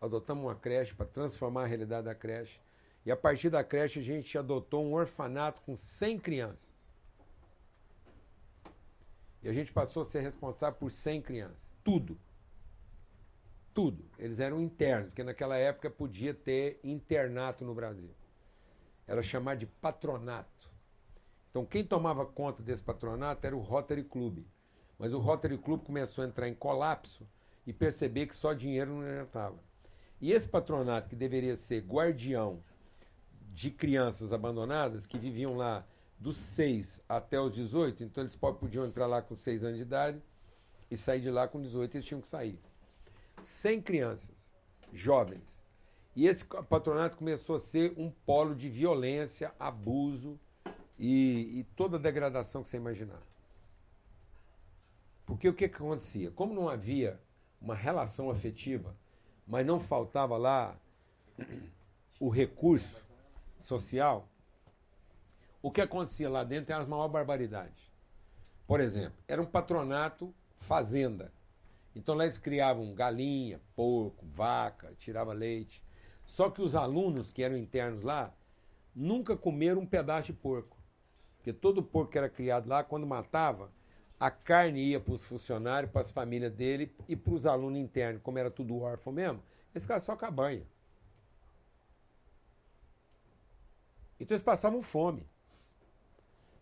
adotamos uma creche para transformar a realidade da creche. E a partir da creche a gente adotou um orfanato com 100 crianças. E a gente passou a ser responsável por 100 crianças. Tudo. Tudo. Eles eram internos, porque naquela época podia ter internato no Brasil. Era chamado de patronato. Então quem tomava conta desse patronato era o Rotary Club. Mas o Rotary Club começou a entrar em colapso e perceber que só dinheiro não adiantava. E esse patronato, que deveria ser guardião de crianças abandonadas, que viviam lá dos 6 até os 18, então eles podiam entrar lá com 6 anos de idade e sair de lá com 18, eles tinham que sair. 100 crianças, jovens. E esse patronato começou a ser um polo de violência, abuso e, e toda a degradação que você imaginar. Porque o que, que acontecia? Como não havia uma relação afetiva, mas não faltava lá o recurso social, o que acontecia lá dentro era as maiores barbaridades. Por exemplo, era um patronato fazenda. Então lá eles criavam galinha, porco, vaca, tirava leite. Só que os alunos que eram internos lá nunca comeram um pedaço de porco. Porque todo porco que era criado lá, quando matava, a carne ia para os funcionários, para as famílias dele e para os alunos internos, como era tudo órfão mesmo, eles ficavam só com a banha. Então eles passavam fome.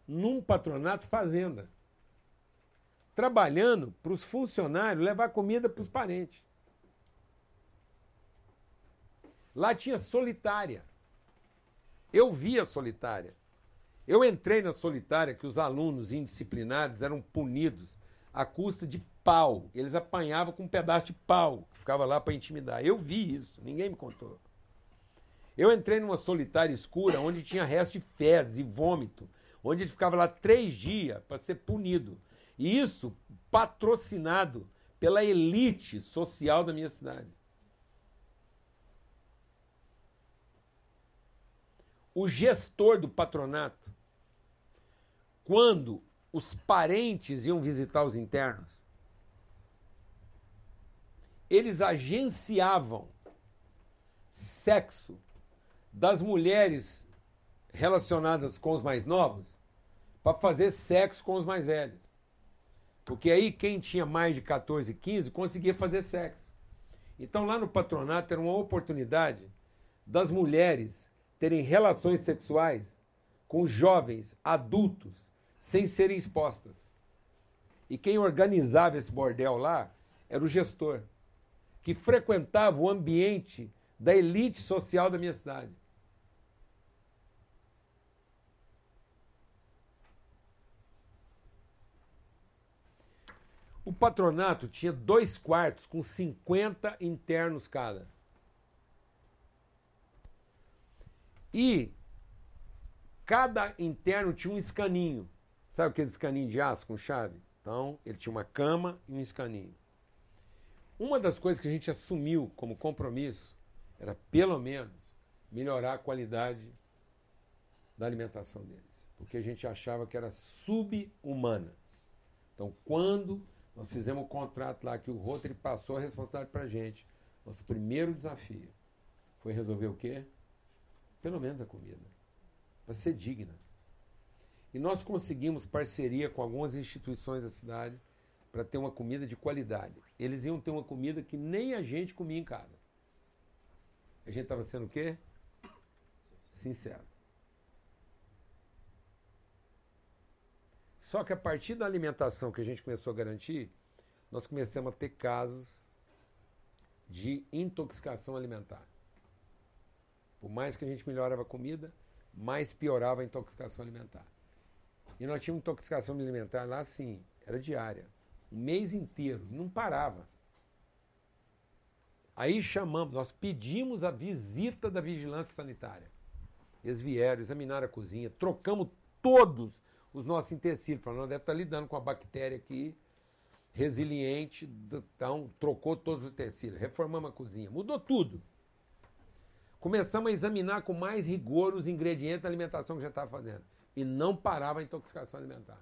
Num patronato fazenda. Trabalhando para os funcionários levar comida para os parentes. Lá tinha solitária. Eu via solitária. Eu entrei na solitária que os alunos indisciplinados eram punidos à custa de pau. Eles apanhavam com um pedaço de pau, que ficava lá para intimidar. Eu vi isso, ninguém me contou. Eu entrei numa solitária escura onde tinha resto de fezes e vômito, onde ele ficava lá três dias para ser punido. E isso patrocinado pela elite social da minha cidade. O gestor do patronato quando os parentes iam visitar os internos, eles agenciavam sexo das mulheres relacionadas com os mais novos para fazer sexo com os mais velhos. Porque aí quem tinha mais de 14, 15 conseguia fazer sexo. Então lá no patronato era uma oportunidade das mulheres terem relações sexuais com jovens adultos sem serem expostas. E quem organizava esse bordel lá era o gestor, que frequentava o ambiente da elite social da minha cidade. O patronato tinha dois quartos com 50 internos cada. E cada interno tinha um escaninho. Sabe aqueles caninhos de aço com chave? Então, ele tinha uma cama e um escaninho. Uma das coisas que a gente assumiu como compromisso era, pelo menos, melhorar a qualidade da alimentação deles. Porque a gente achava que era subhumana. Então, quando nós fizemos o contrato lá que o Rotary passou a responsabilidade para a gente, nosso primeiro desafio foi resolver o quê? Pelo menos a comida. Para ser digna. E nós conseguimos parceria com algumas instituições da cidade para ter uma comida de qualidade. Eles iam ter uma comida que nem a gente comia em casa. A gente estava sendo o quê? Sincero. Só que a partir da alimentação que a gente começou a garantir, nós começamos a ter casos de intoxicação alimentar. Por mais que a gente melhorava a comida, mais piorava a intoxicação alimentar. E nós tínhamos intoxicação alimentar lá, sim, era diária. Um mês inteiro, não parava. Aí chamamos, nós pedimos a visita da vigilância sanitária. Eles vieram, examinaram a cozinha, trocamos todos os nossos intestinos. Falaram, não deve estar lidando com a bactéria aqui, resiliente, então trocou todos os utensílios, reformamos a cozinha, mudou tudo. Começamos a examinar com mais rigor os ingredientes da alimentação que já estava fazendo. E não parava a intoxicação alimentar.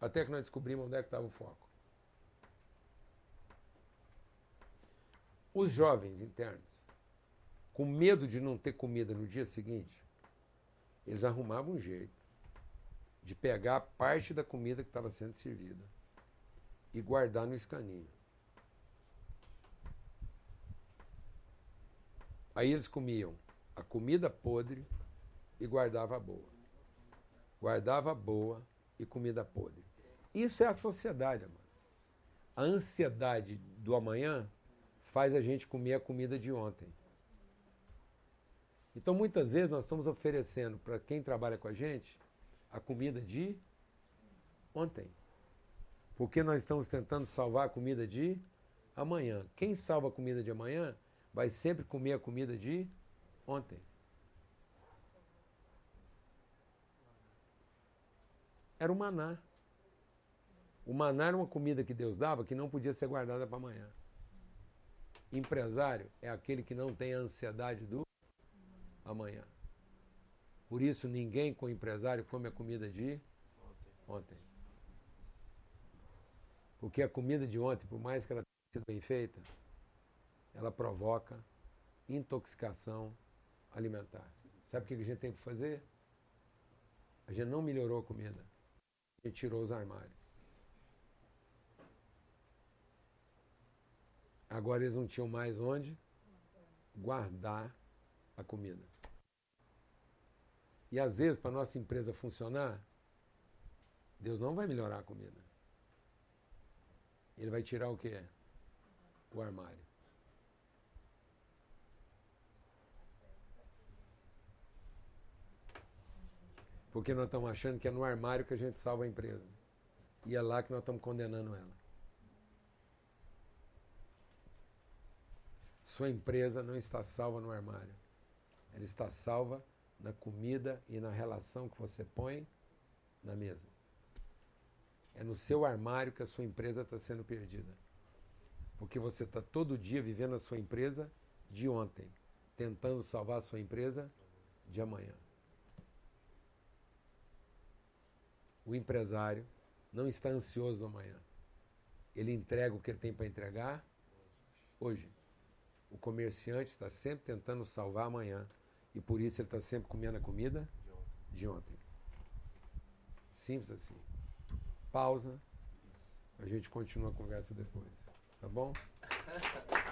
Até que nós descobrimos onde é que estava o foco. Os jovens internos, com medo de não ter comida no dia seguinte, eles arrumavam um jeito de pegar parte da comida que estava sendo servida e guardar no escaninho. Aí eles comiam a comida podre e guardava a boa. Guardava a boa e comida podre. Isso é a sociedade, mano. A ansiedade do amanhã faz a gente comer a comida de ontem. Então, muitas vezes, nós estamos oferecendo para quem trabalha com a gente a comida de ontem. Porque nós estamos tentando salvar a comida de amanhã. Quem salva a comida de amanhã vai sempre comer a comida de ontem. Era o maná. O maná era uma comida que Deus dava que não podia ser guardada para amanhã. Empresário é aquele que não tem a ansiedade do amanhã. Por isso, ninguém com empresário come a comida de ontem. Porque a comida de ontem, por mais que ela tenha sido bem feita, ela provoca intoxicação alimentar. Sabe o que a gente tem que fazer? A gente não melhorou a comida. A gente tirou os armários. Agora eles não tinham mais onde guardar a comida. E às vezes, para nossa empresa funcionar, Deus não vai melhorar a comida. Ele vai tirar o que? O armário. Porque nós estamos achando que é no armário que a gente salva a empresa. E é lá que nós estamos condenando ela. Sua empresa não está salva no armário. Ela está salva na comida e na relação que você põe na mesa. É no seu armário que a sua empresa está sendo perdida. Porque você está todo dia vivendo a sua empresa de ontem, tentando salvar a sua empresa de amanhã. O empresário não está ansioso no amanhã. Ele entrega o que ele tem para entregar hoje. O comerciante está sempre tentando salvar amanhã. E por isso ele está sempre comendo a comida de ontem. Simples assim. Pausa. A gente continua a conversa depois. Tá bom? [laughs]